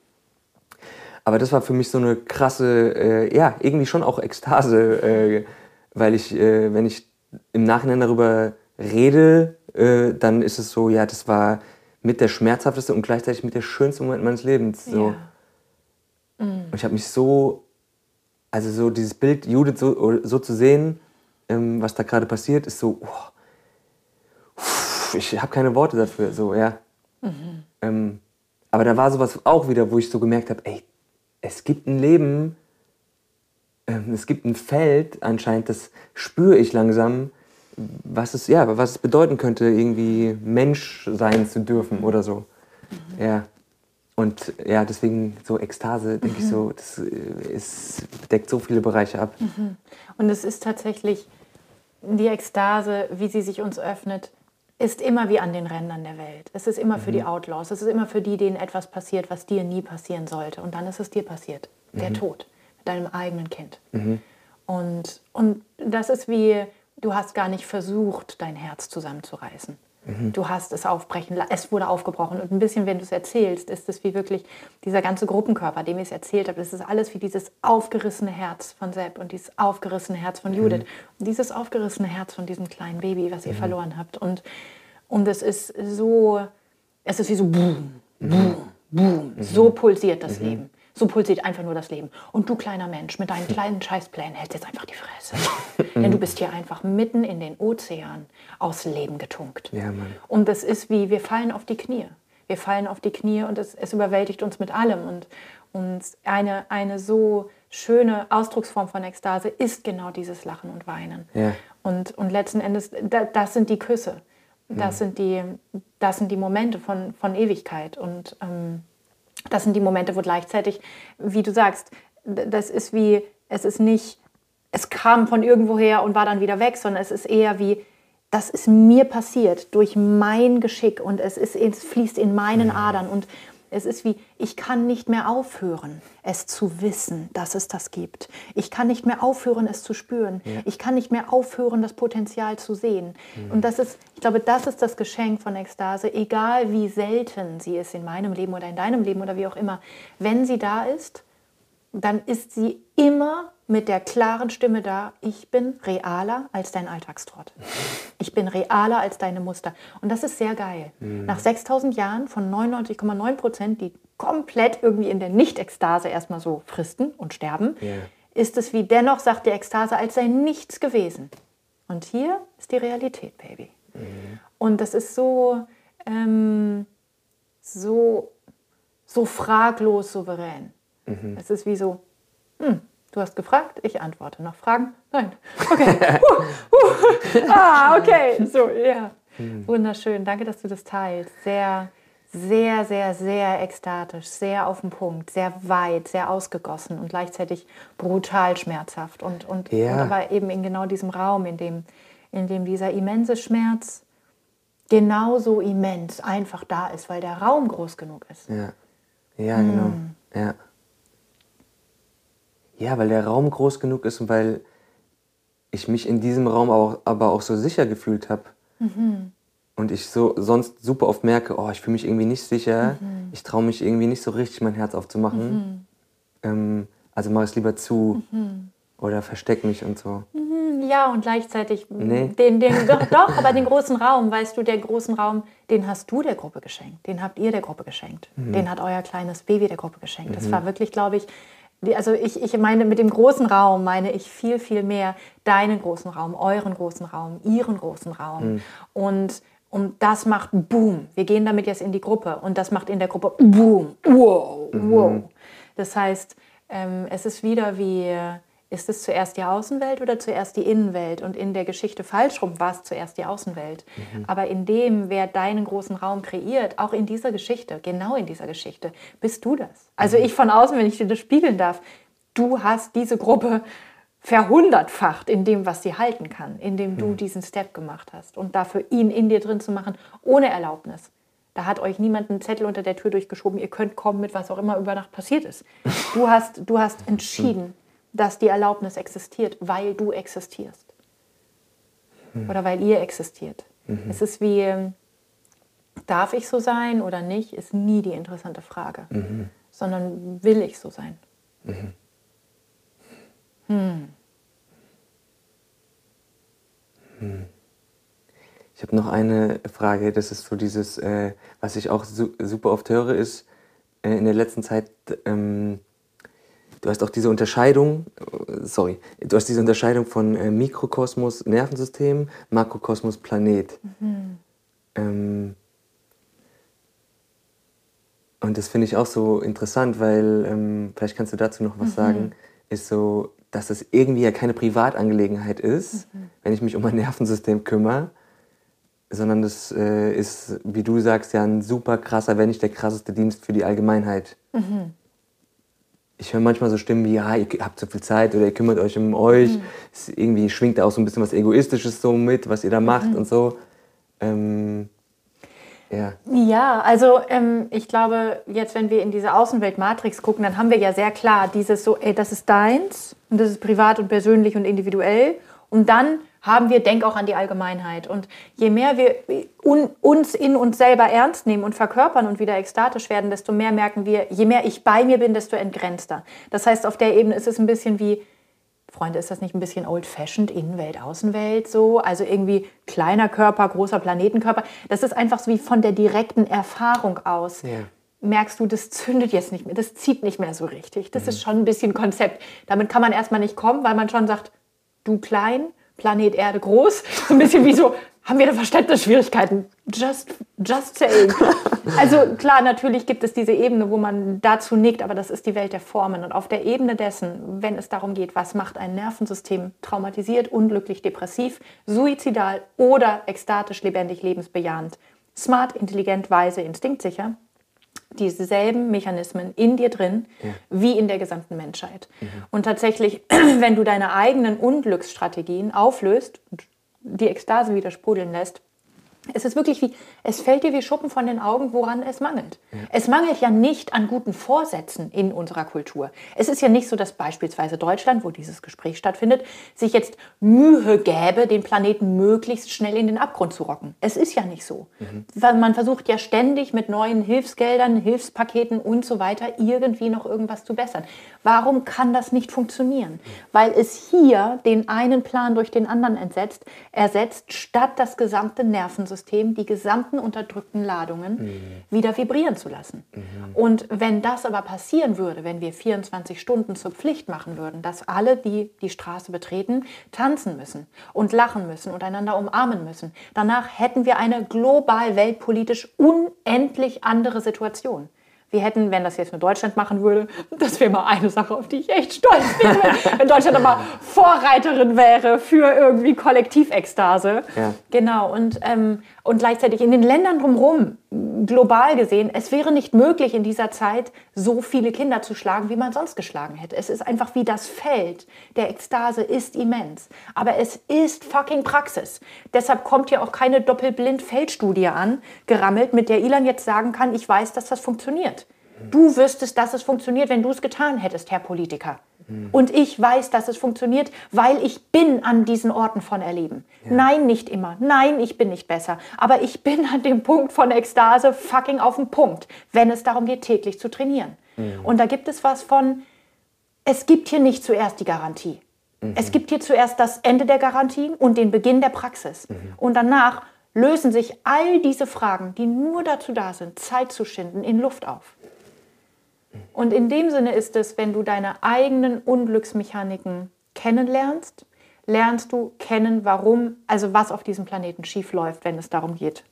Aber das war für mich so eine krasse, äh, ja, irgendwie schon auch Ekstase, äh, weil ich, äh, wenn ich im Nachhinein darüber rede, äh, dann ist es so, ja, das war mit der schmerzhafteste und gleichzeitig mit der schönste Moment meines Lebens. So. Und ich habe mich so, also so dieses Bild Judith so, so zu sehen, ähm, was da gerade passiert, ist so, oh, ich habe keine Worte dafür, so, ja. Ähm, aber da war sowas auch wieder, wo ich so gemerkt habe, ey, es gibt ein Leben, ähm, es gibt ein Feld anscheinend, das spüre ich langsam, was es, ja, was es bedeuten könnte, irgendwie Mensch sein zu dürfen oder so. Ja. Und ja, deswegen so Ekstase, denke ich so, das äh, ist, deckt so viele Bereiche ab. Und es ist tatsächlich die Ekstase, wie sie sich uns öffnet, ist immer wie an den Rändern der Welt. Es ist immer für die Outlaws. Es ist immer für die, denen etwas passiert, was dir nie passieren sollte. Und dann ist es dir passiert. Der Tod mit deinem eigenen Kind. Und, und das ist wie, du hast gar nicht versucht, dein Herz zusammenzureißen. Du hast es aufbrechen, es wurde aufgebrochen. Und ein bisschen, wenn du es erzählst, ist es wie wirklich dieser ganze Gruppenkörper, dem ich es erzählt habe. Das ist alles wie dieses aufgerissene Herz von Sepp und dieses aufgerissene Herz von Judith. Mhm. Und dieses aufgerissene Herz von diesem kleinen Baby, was ihr mhm. verloren habt. Und, und es ist so, es ist wie so boom, boom, boom. Mhm. So pulsiert das mhm. Leben. So pulsiert einfach nur das Leben. Und du kleiner Mensch mit deinen kleinen Scheißplänen hältst jetzt einfach die Fresse. Denn du bist hier einfach mitten in den Ozean aus Leben getunkt. Ja, und es ist wie, wir fallen auf die Knie. Wir fallen auf die Knie und es, es überwältigt uns mit allem. Und, und eine, eine so schöne Ausdrucksform von Ekstase ist genau dieses Lachen und Weinen. Ja. Und, und letzten Endes, da, das sind die Küsse. Das, mhm. sind, die, das sind die Momente von, von Ewigkeit. Und ähm, das sind die Momente, wo gleichzeitig, wie du sagst, das ist wie, es ist nicht, es kam von irgendwoher und war dann wieder weg, sondern es ist eher wie, das ist mir passiert durch mein Geschick und es, ist, es fließt in meinen Adern und es ist wie, ich kann nicht mehr aufhören, es zu wissen, dass es das gibt. Ich kann nicht mehr aufhören, es zu spüren. Ja. Ich kann nicht mehr aufhören, das Potenzial zu sehen. Mhm. Und das ist, ich glaube, das ist das Geschenk von Ekstase, egal wie selten sie ist in meinem Leben oder in deinem Leben oder wie auch immer. Wenn sie da ist, dann ist sie immer mit der klaren Stimme da, ich bin realer als dein Alltagstrott. Ich bin realer als deine Muster. Und das ist sehr geil. Mhm. Nach 6000 Jahren von 99,9 Prozent, die komplett irgendwie in der Nicht-Ekstase erstmal so fristen und sterben, yeah. ist es wie dennoch, sagt die Ekstase, als sei nichts gewesen. Und hier ist die Realität, Baby. Mhm. Und das ist so, ähm, so, so fraglos souverän. Mhm. Es ist wie so, hm, du hast gefragt, ich antworte. Noch Fragen? Nein. Okay. uh, uh. Ah, okay. So, ja. Mhm. Wunderschön. Danke, dass du das teilst. Sehr, sehr, sehr, sehr ekstatisch, sehr auf den Punkt, sehr weit, sehr ausgegossen und gleichzeitig brutal schmerzhaft. Und, und, ja. und aber eben in genau diesem Raum, in dem, in dem dieser immense Schmerz genauso immens einfach da ist, weil der Raum groß genug ist. Ja, ja genau. Hm. Ja. Ja, weil der Raum groß genug ist und weil ich mich in diesem Raum auch, aber auch so sicher gefühlt habe. Mhm. Und ich so sonst super oft merke, oh, ich fühle mich irgendwie nicht sicher, mhm. ich traue mich irgendwie nicht so richtig, mein Herz aufzumachen. Mhm. Ähm, also mache es lieber zu mhm. oder versteck mich und so. Mhm, ja, und gleichzeitig nee. den, den, doch, doch, aber den großen Raum, weißt du, der großen Raum, den hast du der Gruppe geschenkt, den habt ihr der Gruppe geschenkt, mhm. den hat euer kleines Baby der Gruppe geschenkt. Das war wirklich, glaube ich, also ich, ich meine, mit dem großen Raum meine ich viel, viel mehr deinen großen Raum, euren großen Raum, ihren großen Raum. Mhm. Und, und das macht Boom. Wir gehen damit jetzt in die Gruppe und das macht in der Gruppe Boom. Wow, wow. Mhm. Das heißt, ähm, es ist wieder wie ist es zuerst die Außenwelt oder zuerst die Innenwelt? Und in der Geschichte falsch rum war es zuerst die Außenwelt. Mhm. Aber in dem, wer deinen großen Raum kreiert, auch in dieser Geschichte, genau in dieser Geschichte, bist du das. Also mhm. ich von außen, wenn ich dir das spiegeln darf, du hast diese Gruppe verhundertfacht in dem, was sie halten kann, indem du mhm. diesen Step gemacht hast. Und dafür ihn in dir drin zu machen, ohne Erlaubnis. Da hat euch niemand einen Zettel unter der Tür durchgeschoben, ihr könnt kommen mit was auch immer über Nacht passiert ist. Du hast, du hast entschieden, dass die Erlaubnis existiert, weil du existierst. Mhm. Oder weil ihr existiert. Mhm. Es ist wie, darf ich so sein oder nicht, ist nie die interessante Frage, mhm. sondern will ich so sein. Mhm. Hm. Hm. Ich habe noch eine Frage, das ist so dieses, äh, was ich auch su super oft höre, ist äh, in der letzten Zeit, ähm, Du hast auch diese Unterscheidung, sorry, du hast diese Unterscheidung von äh, Mikrokosmos, Nervensystem, Makrokosmos, Planet. Mhm. Ähm, und das finde ich auch so interessant, weil, ähm, vielleicht kannst du dazu noch was mhm. sagen, ist so, dass es irgendwie ja keine Privatangelegenheit ist, mhm. wenn ich mich um mein Nervensystem kümmere, sondern das äh, ist, wie du sagst, ja ein super krasser, wenn nicht der krasseste Dienst für die Allgemeinheit. Mhm ich höre manchmal so Stimmen wie, ja, ihr habt so viel Zeit oder ihr kümmert euch um euch. Mhm. Es irgendwie schwingt da auch so ein bisschen was Egoistisches so mit, was ihr da macht mhm. und so. Ähm, ja. ja, also ähm, ich glaube, jetzt, wenn wir in diese Außenwelt-Matrix gucken, dann haben wir ja sehr klar dieses so, ey, das ist deins und das ist privat und persönlich und individuell. Und dann haben wir, denk auch an die Allgemeinheit. Und je mehr wir uns in uns selber ernst nehmen und verkörpern und wieder ekstatisch werden, desto mehr merken wir, je mehr ich bei mir bin, desto entgrenzter. Das heißt, auf der Ebene ist es ein bisschen wie, Freunde, ist das nicht ein bisschen old-fashioned, Innenwelt, Außenwelt so? Also irgendwie kleiner Körper, großer Planetenkörper. Das ist einfach so wie von der direkten Erfahrung aus. Ja. Merkst du, das zündet jetzt nicht mehr, das zieht nicht mehr so richtig. Das mhm. ist schon ein bisschen Konzept. Damit kann man erstmal nicht kommen, weil man schon sagt, du klein, Planet Erde groß. So ein bisschen wie so, haben wir da Verständnisschwierigkeiten? Just, just saying. Also klar, natürlich gibt es diese Ebene, wo man dazu nickt, aber das ist die Welt der Formen. Und auf der Ebene dessen, wenn es darum geht, was macht ein Nervensystem traumatisiert, unglücklich, depressiv, suizidal oder ekstatisch, lebendig, lebensbejahend, smart, intelligent, weise, instinktsicher, dieselben Mechanismen in dir drin ja. wie in der gesamten Menschheit. Mhm. Und tatsächlich, wenn du deine eigenen Unglücksstrategien auflöst und die Ekstase wieder sprudeln lässt, es ist wirklich wie, es fällt dir wie Schuppen von den Augen, woran es mangelt. Ja. Es mangelt ja nicht an guten Vorsätzen in unserer Kultur. Es ist ja nicht so, dass beispielsweise Deutschland, wo dieses Gespräch stattfindet, sich jetzt Mühe gäbe, den Planeten möglichst schnell in den Abgrund zu rocken. Es ist ja nicht so. Mhm. Man versucht ja ständig mit neuen Hilfsgeldern, Hilfspaketen und so weiter irgendwie noch irgendwas zu bessern. Warum kann das nicht funktionieren? Weil es hier den einen Plan durch den anderen entsetzt, ersetzt, statt das gesamte Nervensystem Nervensystem die gesamten unterdrückten Ladungen mhm. wieder vibrieren zu lassen. Mhm. Und wenn das aber passieren würde, wenn wir 24 Stunden zur Pflicht machen würden, dass alle, die die Straße betreten, tanzen müssen und lachen müssen und einander umarmen müssen, danach hätten wir eine global weltpolitisch unendlich andere Situation wir hätten, wenn das jetzt nur Deutschland machen würde, das wäre mal eine Sache, auf die ich echt stolz wäre, wenn Deutschland aber Vorreiterin wäre für irgendwie Kollektivekstase. Ja. Genau, und, ähm, und gleichzeitig in den Ländern drumherum, global gesehen, es wäre nicht möglich in dieser Zeit, so viele Kinder zu schlagen, wie man sonst geschlagen hätte. Es ist einfach wie das Feld der Ekstase ist immens. Aber es ist fucking Praxis. Deshalb kommt hier auch keine Doppelblind-Feldstudie an, gerammelt, mit der Ilan jetzt sagen kann, ich weiß, dass das funktioniert. Du wüsstest, dass es funktioniert, wenn du es getan hättest, Herr Politiker. Mhm. Und ich weiß, dass es funktioniert, weil ich bin an diesen Orten von Erleben. Ja. Nein, nicht immer. Nein, ich bin nicht besser. Aber ich bin an dem Punkt von Ekstase fucking auf dem Punkt, wenn es darum geht, täglich zu trainieren. Mhm. Und da gibt es was von, es gibt hier nicht zuerst die Garantie. Mhm. Es gibt hier zuerst das Ende der Garantien und den Beginn der Praxis. Mhm. Und danach lösen sich all diese Fragen, die nur dazu da sind, Zeit zu schinden, in Luft auf. Und in dem Sinne ist es, wenn du deine eigenen Unglücksmechaniken kennenlernst, lernst du kennen, warum, also was auf diesem Planeten schief läuft, wenn es darum geht.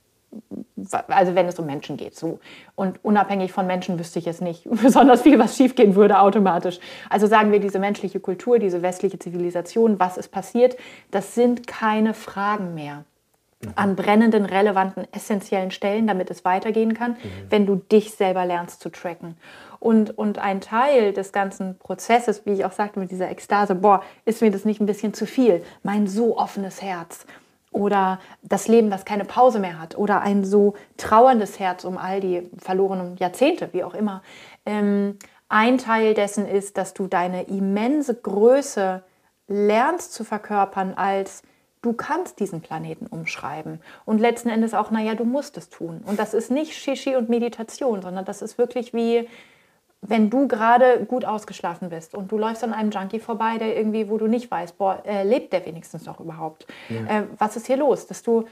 Also wenn es um Menschen geht. So. Und unabhängig von Menschen wüsste ich jetzt nicht besonders viel, was schiefgehen würde automatisch. Also sagen wir, diese menschliche Kultur, diese westliche Zivilisation, was ist passiert, das sind keine Fragen mehr an brennenden, relevanten, essentiellen Stellen, damit es weitergehen kann, mhm. wenn du dich selber lernst zu tracken. Und, und ein Teil des ganzen Prozesses, wie ich auch sagte mit dieser Ekstase, boah, ist mir das nicht ein bisschen zu viel? Mein so offenes Herz. Oder das Leben, das keine Pause mehr hat. Oder ein so trauerndes Herz um all die verlorenen Jahrzehnte, wie auch immer. Ähm, ein Teil dessen ist, dass du deine immense Größe lernst zu verkörpern als du kannst diesen Planeten umschreiben. Und letzten Endes auch, naja, du musst es tun. Und das ist nicht Shishi und Meditation, sondern das ist wirklich wie, wenn du gerade gut ausgeschlafen bist und du läufst an einem Junkie vorbei, der irgendwie, wo du nicht weißt, boah, äh, lebt der wenigstens noch überhaupt? Ja. Äh, was ist hier los? Dass du,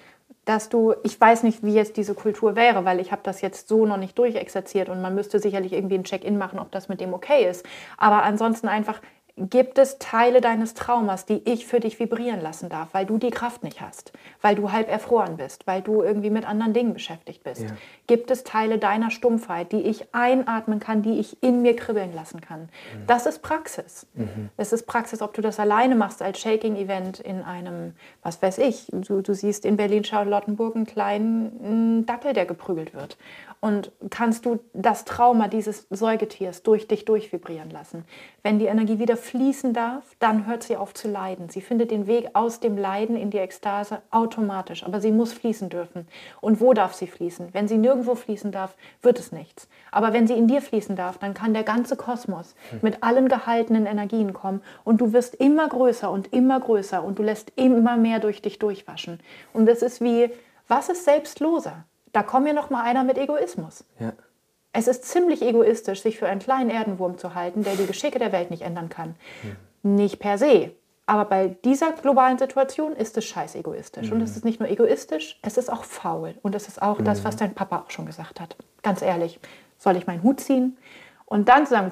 dass du, ich weiß nicht, wie jetzt diese Kultur wäre, weil ich habe das jetzt so noch nicht durchexerziert und man müsste sicherlich irgendwie ein Check-in machen, ob das mit dem okay ist. Aber ansonsten einfach gibt es Teile deines Traumas, die ich für dich vibrieren lassen darf, weil du die Kraft nicht hast, weil du halb erfroren bist, weil du irgendwie mit anderen Dingen beschäftigt bist. Ja. Gibt es Teile deiner Stumpfheit, die ich einatmen kann, die ich in mir kribbeln lassen kann. Mhm. Das ist Praxis. Mhm. Es ist Praxis, ob du das alleine machst als Shaking-Event in einem, was weiß ich, du, du siehst in Berlin-Charlottenburg einen kleinen Dackel, der geprügelt wird und kannst du das Trauma dieses Säugetiers durch dich durchvibrieren lassen. Wenn die Energie wieder fließen darf, dann hört sie auf zu leiden. Sie findet den Weg aus dem Leiden in die Ekstase automatisch, aber sie muss fließen dürfen. Und wo darf sie fließen? Wenn sie nirgendwo fließen darf, wird es nichts. Aber wenn sie in dir fließen darf, dann kann der ganze Kosmos mit allen gehaltenen Energien kommen und du wirst immer größer und immer größer und du lässt immer mehr durch dich durchwaschen. Und es ist wie, was ist selbstloser? Da kommt mir noch mal einer mit Egoismus. Ja. Es ist ziemlich egoistisch, sich für einen kleinen Erdenwurm zu halten, der die Geschicke der Welt nicht ändern kann. Nicht per se. Aber bei dieser globalen Situation ist es scheiß egoistisch. Und es ist nicht nur egoistisch, es ist auch faul. Und es ist auch das, was dein Papa auch schon gesagt hat. Ganz ehrlich, soll ich meinen Hut ziehen? Und dann zu sagen,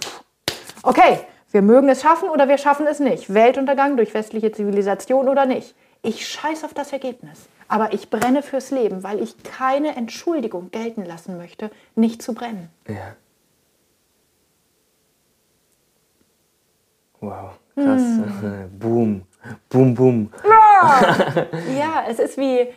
okay, wir mögen es schaffen oder wir schaffen es nicht. Weltuntergang durch westliche Zivilisation oder nicht. Ich scheiß auf das Ergebnis. Aber ich brenne fürs Leben, weil ich keine Entschuldigung gelten lassen möchte, nicht zu brennen. Ja. Wow, krass. boom, boom, boom. Ja, es ist wie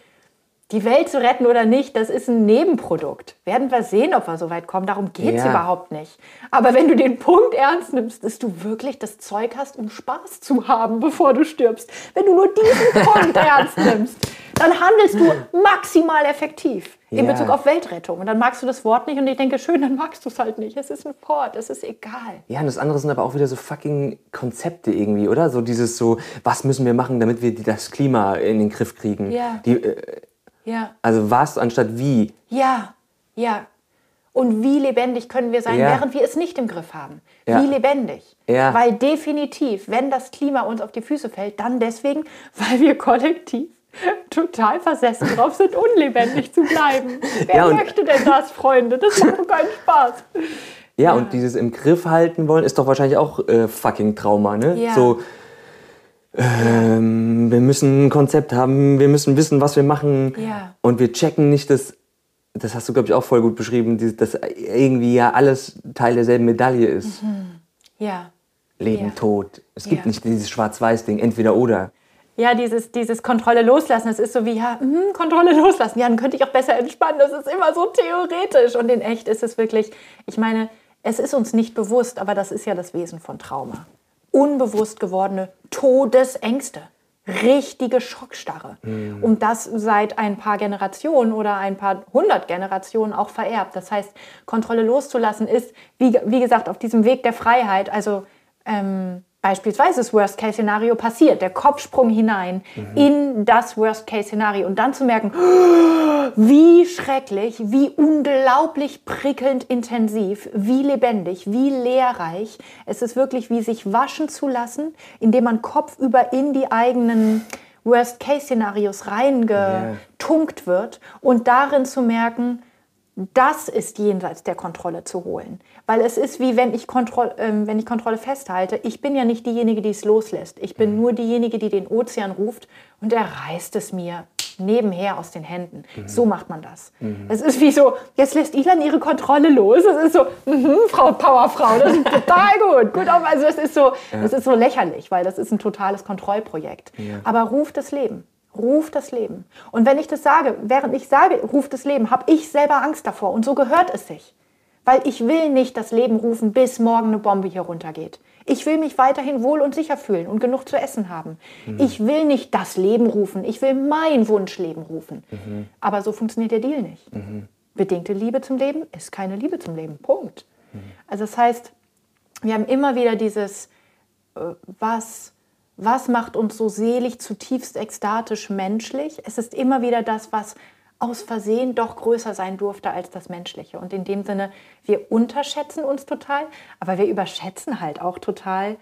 die Welt zu retten oder nicht, das ist ein Nebenprodukt. Werden wir sehen, ob wir so weit kommen. Darum geht es Ja. überhaupt nicht. Aber wenn du den Punkt ernst nimmst, dass du wirklich das Zeug hast, um Spaß zu haben, bevor du stirbst, wenn du nur diesen Punkt ernst nimmst, dann handelst du maximal effektiv in Ja. Bezug auf Weltrettung. Und dann magst du das Wort nicht und ich denke, schön, dann magst du es halt nicht. Es ist ein Wort, es ist egal. Ja, und das andere sind aber auch wieder so fucking Konzepte irgendwie, oder? So dieses so, was müssen wir machen, damit wir das Klima in den Griff kriegen? Ja. Die, äh, Ja. also was anstatt wie? Ja, ja. Und wie lebendig können wir sein, Ja. während wir es nicht im Griff haben? Ja. Wie lebendig? Ja. Weil definitiv, wenn das Klima uns auf die Füße fällt, dann deswegen, weil wir kollektiv total versessen drauf sind, unlebendig zu bleiben. Wer Ja, möchte denn das, Freunde? Das macht doch keinen Spaß. Ja, und dieses im Griff halten wollen ist doch wahrscheinlich auch äh, fucking Trauma, ne? Ja. So, ähm, wir müssen ein Konzept haben, wir müssen wissen, was wir machen. Ja. Und wir checken nicht das, das hast du, glaube ich, auch voll gut beschrieben, dass irgendwie ja alles Teil derselben Medaille ist. Ja. Leben, Ja. Tod. Es gibt Ja. nicht dieses Schwarz-Weiß-Ding, entweder oder. Ja, dieses, dieses Kontrolle loslassen, das ist so wie, ja, hm, Kontrolle loslassen. Ja, dann könnte ich auch besser entspannen. Das ist immer so theoretisch. Und in echt ist es wirklich, ich meine, es ist uns nicht bewusst, aber das ist ja das Wesen von Trauma. Unbewusst gewordene Todesängste. Richtige Schockstarre. Und das seit ein paar Generationen oder ein paar hundert Generationen auch vererbt. Das heißt, Kontrolle loszulassen ist, wie, wie gesagt, auf diesem Weg der Freiheit, also ähm, beispielsweise das Worst-Case-Szenario passiert, der Kopfsprung hinein in das Worst-Case-Szenario und dann zu merken, wie schrecklich, wie unglaublich prickelnd intensiv, wie lebendig, wie lehrreich. Es ist wirklich wie sich waschen zu lassen, indem man kopfüber in die eigenen Worst-Case-Szenarios reingetunkt wird und darin zu merken, das ist jenseits der Kontrolle zu holen. Weil es ist wie wenn ich, Kontroll, ähm, wenn ich Kontrolle festhalte. Ich bin ja nicht diejenige, die es loslässt. Ich bin nur diejenige, die den Ozean ruft und er reißt es mir nebenher aus den Händen. So macht man das. Es ist wie so, jetzt lässt Ilan ihre Kontrolle los. Es ist so, mhm, Frau Powerfrau, das ist total gut. gut auf, also es ist so, das ist so lächerlich, weil das ist ein totales Kontrollprojekt. Aber ruft das Leben. Ruf das Leben. Und wenn ich das sage, während ich sage, ruf das Leben, habe ich selber Angst davor. Und so gehört es sich. Weil ich will nicht das Leben rufen, bis morgen eine Bombe hier runtergeht. Ich will mich weiterhin wohl und sicher fühlen und genug zu essen haben. Ich will nicht das Leben rufen, ich will mein Wunschleben rufen. Aber so funktioniert der Deal nicht. Bedingte Liebe zum Leben ist keine Liebe zum Leben. Punkt. Also das heißt, wir haben immer wieder dieses, äh, was, was macht uns so selig, zutiefst ekstatisch menschlich? Es ist immer wieder das, was aus Versehen doch größer sein durfte als das Menschliche. Und in dem Sinne, wir unterschätzen uns total, aber wir überschätzen halt auch total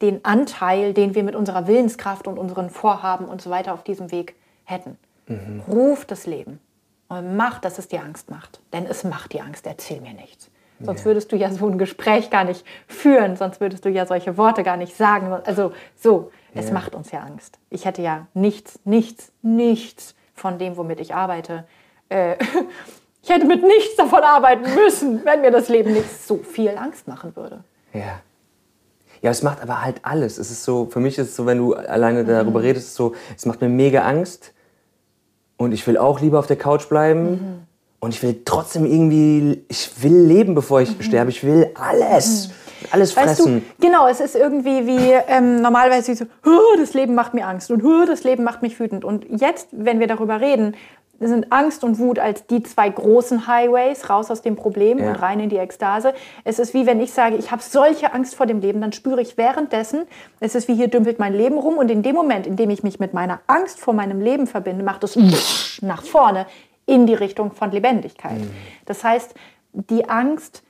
den Anteil, den wir mit unserer Willenskraft und unseren Vorhaben und so weiter auf diesem Weg hätten. Ruf das Leben und mach, dass es dir Angst macht. Denn es macht dir Angst, erzähl mir nichts. Sonst würdest du ja so ein Gespräch gar nicht führen, sonst würdest du ja solche Worte gar nicht sagen. Also so, es Ja. macht uns ja Angst. Ich hätte ja nichts, nichts, nichts von dem, womit ich arbeite. Äh, ich hätte mit nichts davon arbeiten müssen, wenn mir das Leben nicht so viel Angst machen würde. Ja. Ja, es macht aber halt alles. Es ist so, für mich ist es so, wenn du alleine darüber Mhm. redest, so, es macht mir mega Angst und ich will auch lieber auf der Couch bleiben Mhm. Und ich will trotzdem irgendwie, ich will leben, bevor ich mhm. sterbe. Ich will alles. Mhm. Alles fressen. Weißt du, genau, es ist irgendwie wie ähm, normalerweise so, das Leben macht mir Angst und das Leben macht mich wütend. Und jetzt, wenn wir darüber reden, sind Angst und Wut als die zwei großen Highways raus aus dem Problem ja. und rein in die Ekstase. Es ist wie wenn ich sage, ich habe solche Angst vor dem Leben, dann spüre ich währenddessen, es ist wie hier dümpelt mein Leben rum und in dem Moment, in dem ich mich mit meiner Angst vor meinem Leben verbinde, macht es nach vorne in die Richtung von Lebendigkeit. Mhm. Das heißt, die Angst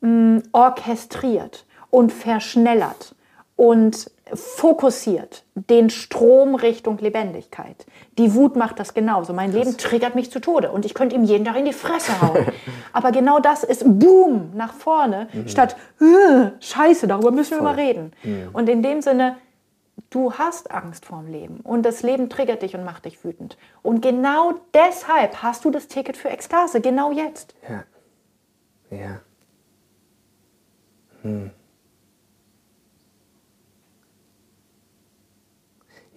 mh, orchestriert und verschnellert und fokussiert den Strom Richtung Lebendigkeit. Die Wut macht das genauso. Mein Leben triggert mich zu Tode und ich könnte ihm jeden Tag in die Fresse hauen. Aber genau das ist Boom nach vorne, mhm. statt Scheiße, darüber müssen wir Voll. mal reden. Mhm. Und in dem Sinne, du hast Angst vorm Leben und das Leben triggert dich und macht dich wütend. Und genau deshalb hast du das Ticket für Ekstase, genau jetzt. Ja. Ja. Hm.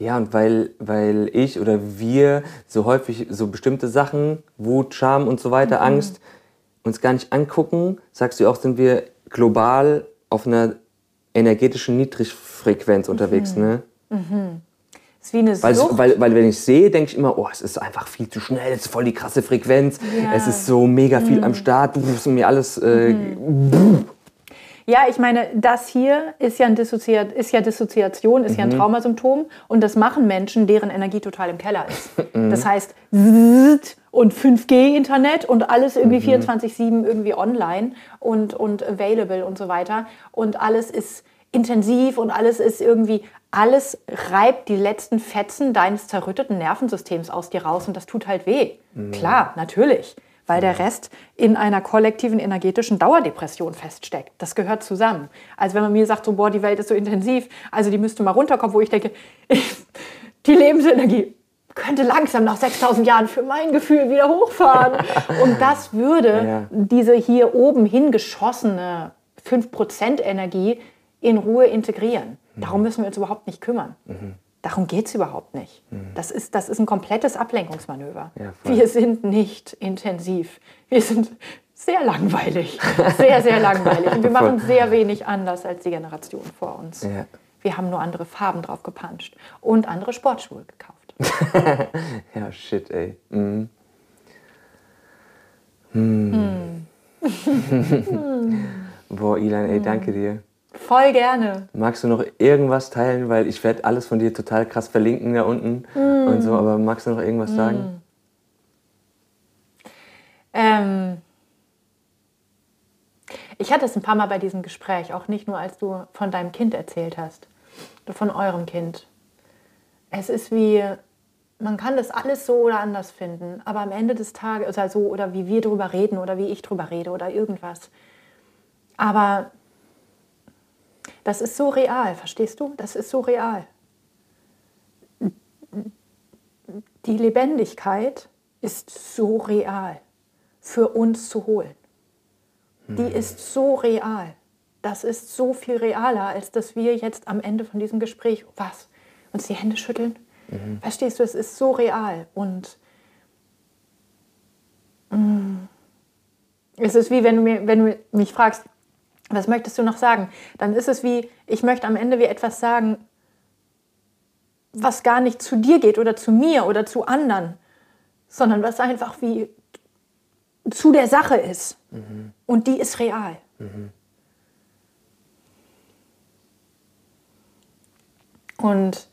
Ja, und weil, weil ich oder wir so häufig so bestimmte Sachen, Wut, Scham und so weiter, mhm. Angst, uns gar nicht angucken, sagst du auch, sind wir global auf einer energetischen Niedrigfrequenz unterwegs, mhm. ne? Mhm. Ist wie eine weil, weil, weil, wenn ich sehe, denke ich immer, oh, es ist einfach viel zu schnell, es ist voll die krasse Frequenz, ja. es ist so mega viel mhm. am Start, du ist mir alles äh, mhm. Ja, ich meine, das hier ist ja, ein Dissoziat ist ja Dissoziation, ist mhm. ja ein mhm. Traumasymptom und das machen Menschen, deren Energie total im Keller ist. Mhm. Das heißt, und 5G-Internet und alles irgendwie mhm. 24-7 irgendwie online und, und available und so weiter. Und alles ist intensiv und alles ist irgendwie, alles reibt die letzten Fetzen deines zerrütteten Nervensystems aus dir raus und das tut halt weh. Mhm. Klar, natürlich weil der Rest in einer kollektiven energetischen Dauerdepression feststeckt. Das gehört zusammen. Also wenn man mir sagt, so, boah, die Welt ist so intensiv, also die müsste mal runterkommen, wo ich denke, die Lebensenergie könnte langsam nach 6000 Jahren für mein Gefühl wieder hochfahren. Und das würde ja. diese hier oben hingeschossene 5% Energie in Ruhe integrieren. Darum müssen wir uns überhaupt nicht kümmern. Mhm. Darum geht es überhaupt nicht. Mhm. Das, ist, das ist ein komplettes Ablenkungsmanöver. Ja, wir sind nicht intensiv. Wir sind sehr langweilig. Sehr, sehr langweilig. Und wir machen sehr wenig anders als die Generation vor uns. Ja. Wir haben nur andere Farben drauf gepanscht und andere Sportschuhe gekauft. ja, shit, ey. Mhm. Hm. Hm. Boah, Ilan, ey, danke dir. Voll gerne. Magst du noch irgendwas teilen? Weil ich werde alles von dir total krass verlinken da unten mm. und so, aber magst du noch irgendwas mm. sagen? Ähm, ich hatte es ein paar Mal bei diesem Gespräch, auch nicht nur als du von deinem Kind erzählt hast, von eurem Kind. Es ist wie, man kann das alles so oder anders finden, aber am Ende des Tages, oder so, oder wie wir drüber reden oder wie ich drüber rede oder irgendwas. Aber das ist so real, verstehst du? Das ist so real. Die Lebendigkeit ist so real für uns zu holen. Die hm. ist so real. Das ist so viel realer, als dass wir jetzt am Ende von diesem Gespräch, was, uns die Hände schütteln. Mhm. Verstehst du, es ist so real. Und mm, es ist wie wenn du, mir, wenn du mich fragst, was möchtest du noch sagen? Dann ist es wie, ich möchte am Ende wie etwas sagen, was gar nicht zu dir geht oder zu mir oder zu anderen, sondern was einfach wie zu der Sache ist. Mhm. Und die ist real. Mhm. Und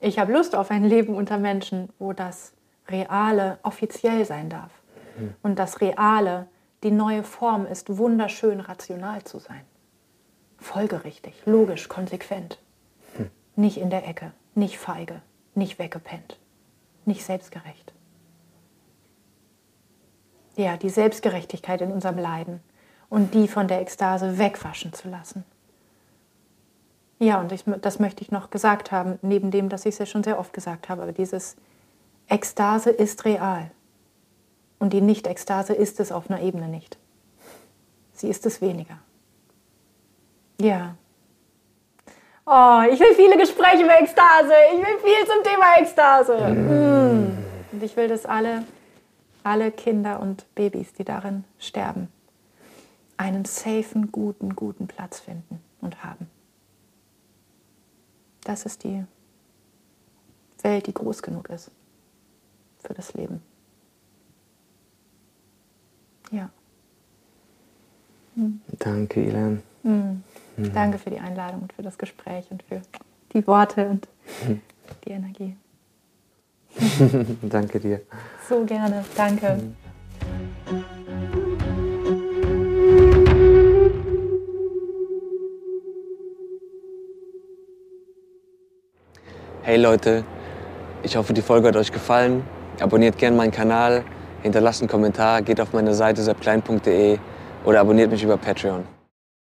ich habe Lust auf ein Leben unter Menschen, wo das Reale offiziell sein darf. Mhm. Und das Reale die neue Form ist, wunderschön rational zu sein. Folgerichtig, logisch, konsequent. Hm. Nicht in der Ecke, nicht feige, nicht weggepennt, nicht selbstgerecht. Ja, die Selbstgerechtigkeit in unserem Leiden und die von der Ekstase wegwaschen zu lassen. Ja, und ich, das möchte ich noch gesagt haben, neben dem, dass ich es ja schon sehr oft gesagt habe, aber dieses Ekstase ist real. Und die Nicht-Ekstase ist es auf einer Ebene nicht. Sie ist es weniger. Ja. Oh, ich will viele Gespräche über Ekstase. Ich will viel zum Thema Ekstase. Mm. Und ich will, dass alle alle Kinder und Babys, die darin sterben, einen safen, guten, guten Platz finden und haben. Das ist die Welt, die groß genug ist für das Leben. Ja. Hm. Danke, Ilan. Hm. Hm. Danke für die Einladung und für das Gespräch und für die Worte und die Energie. Danke dir. So gerne. Danke. Hm. Hey Leute, ich hoffe, die Folge hat euch gefallen. Abonniert gerne meinen Kanal, hinterlasst einen Kommentar, geht auf meine Seite seppklein.de oder abonniert mich über Patreon.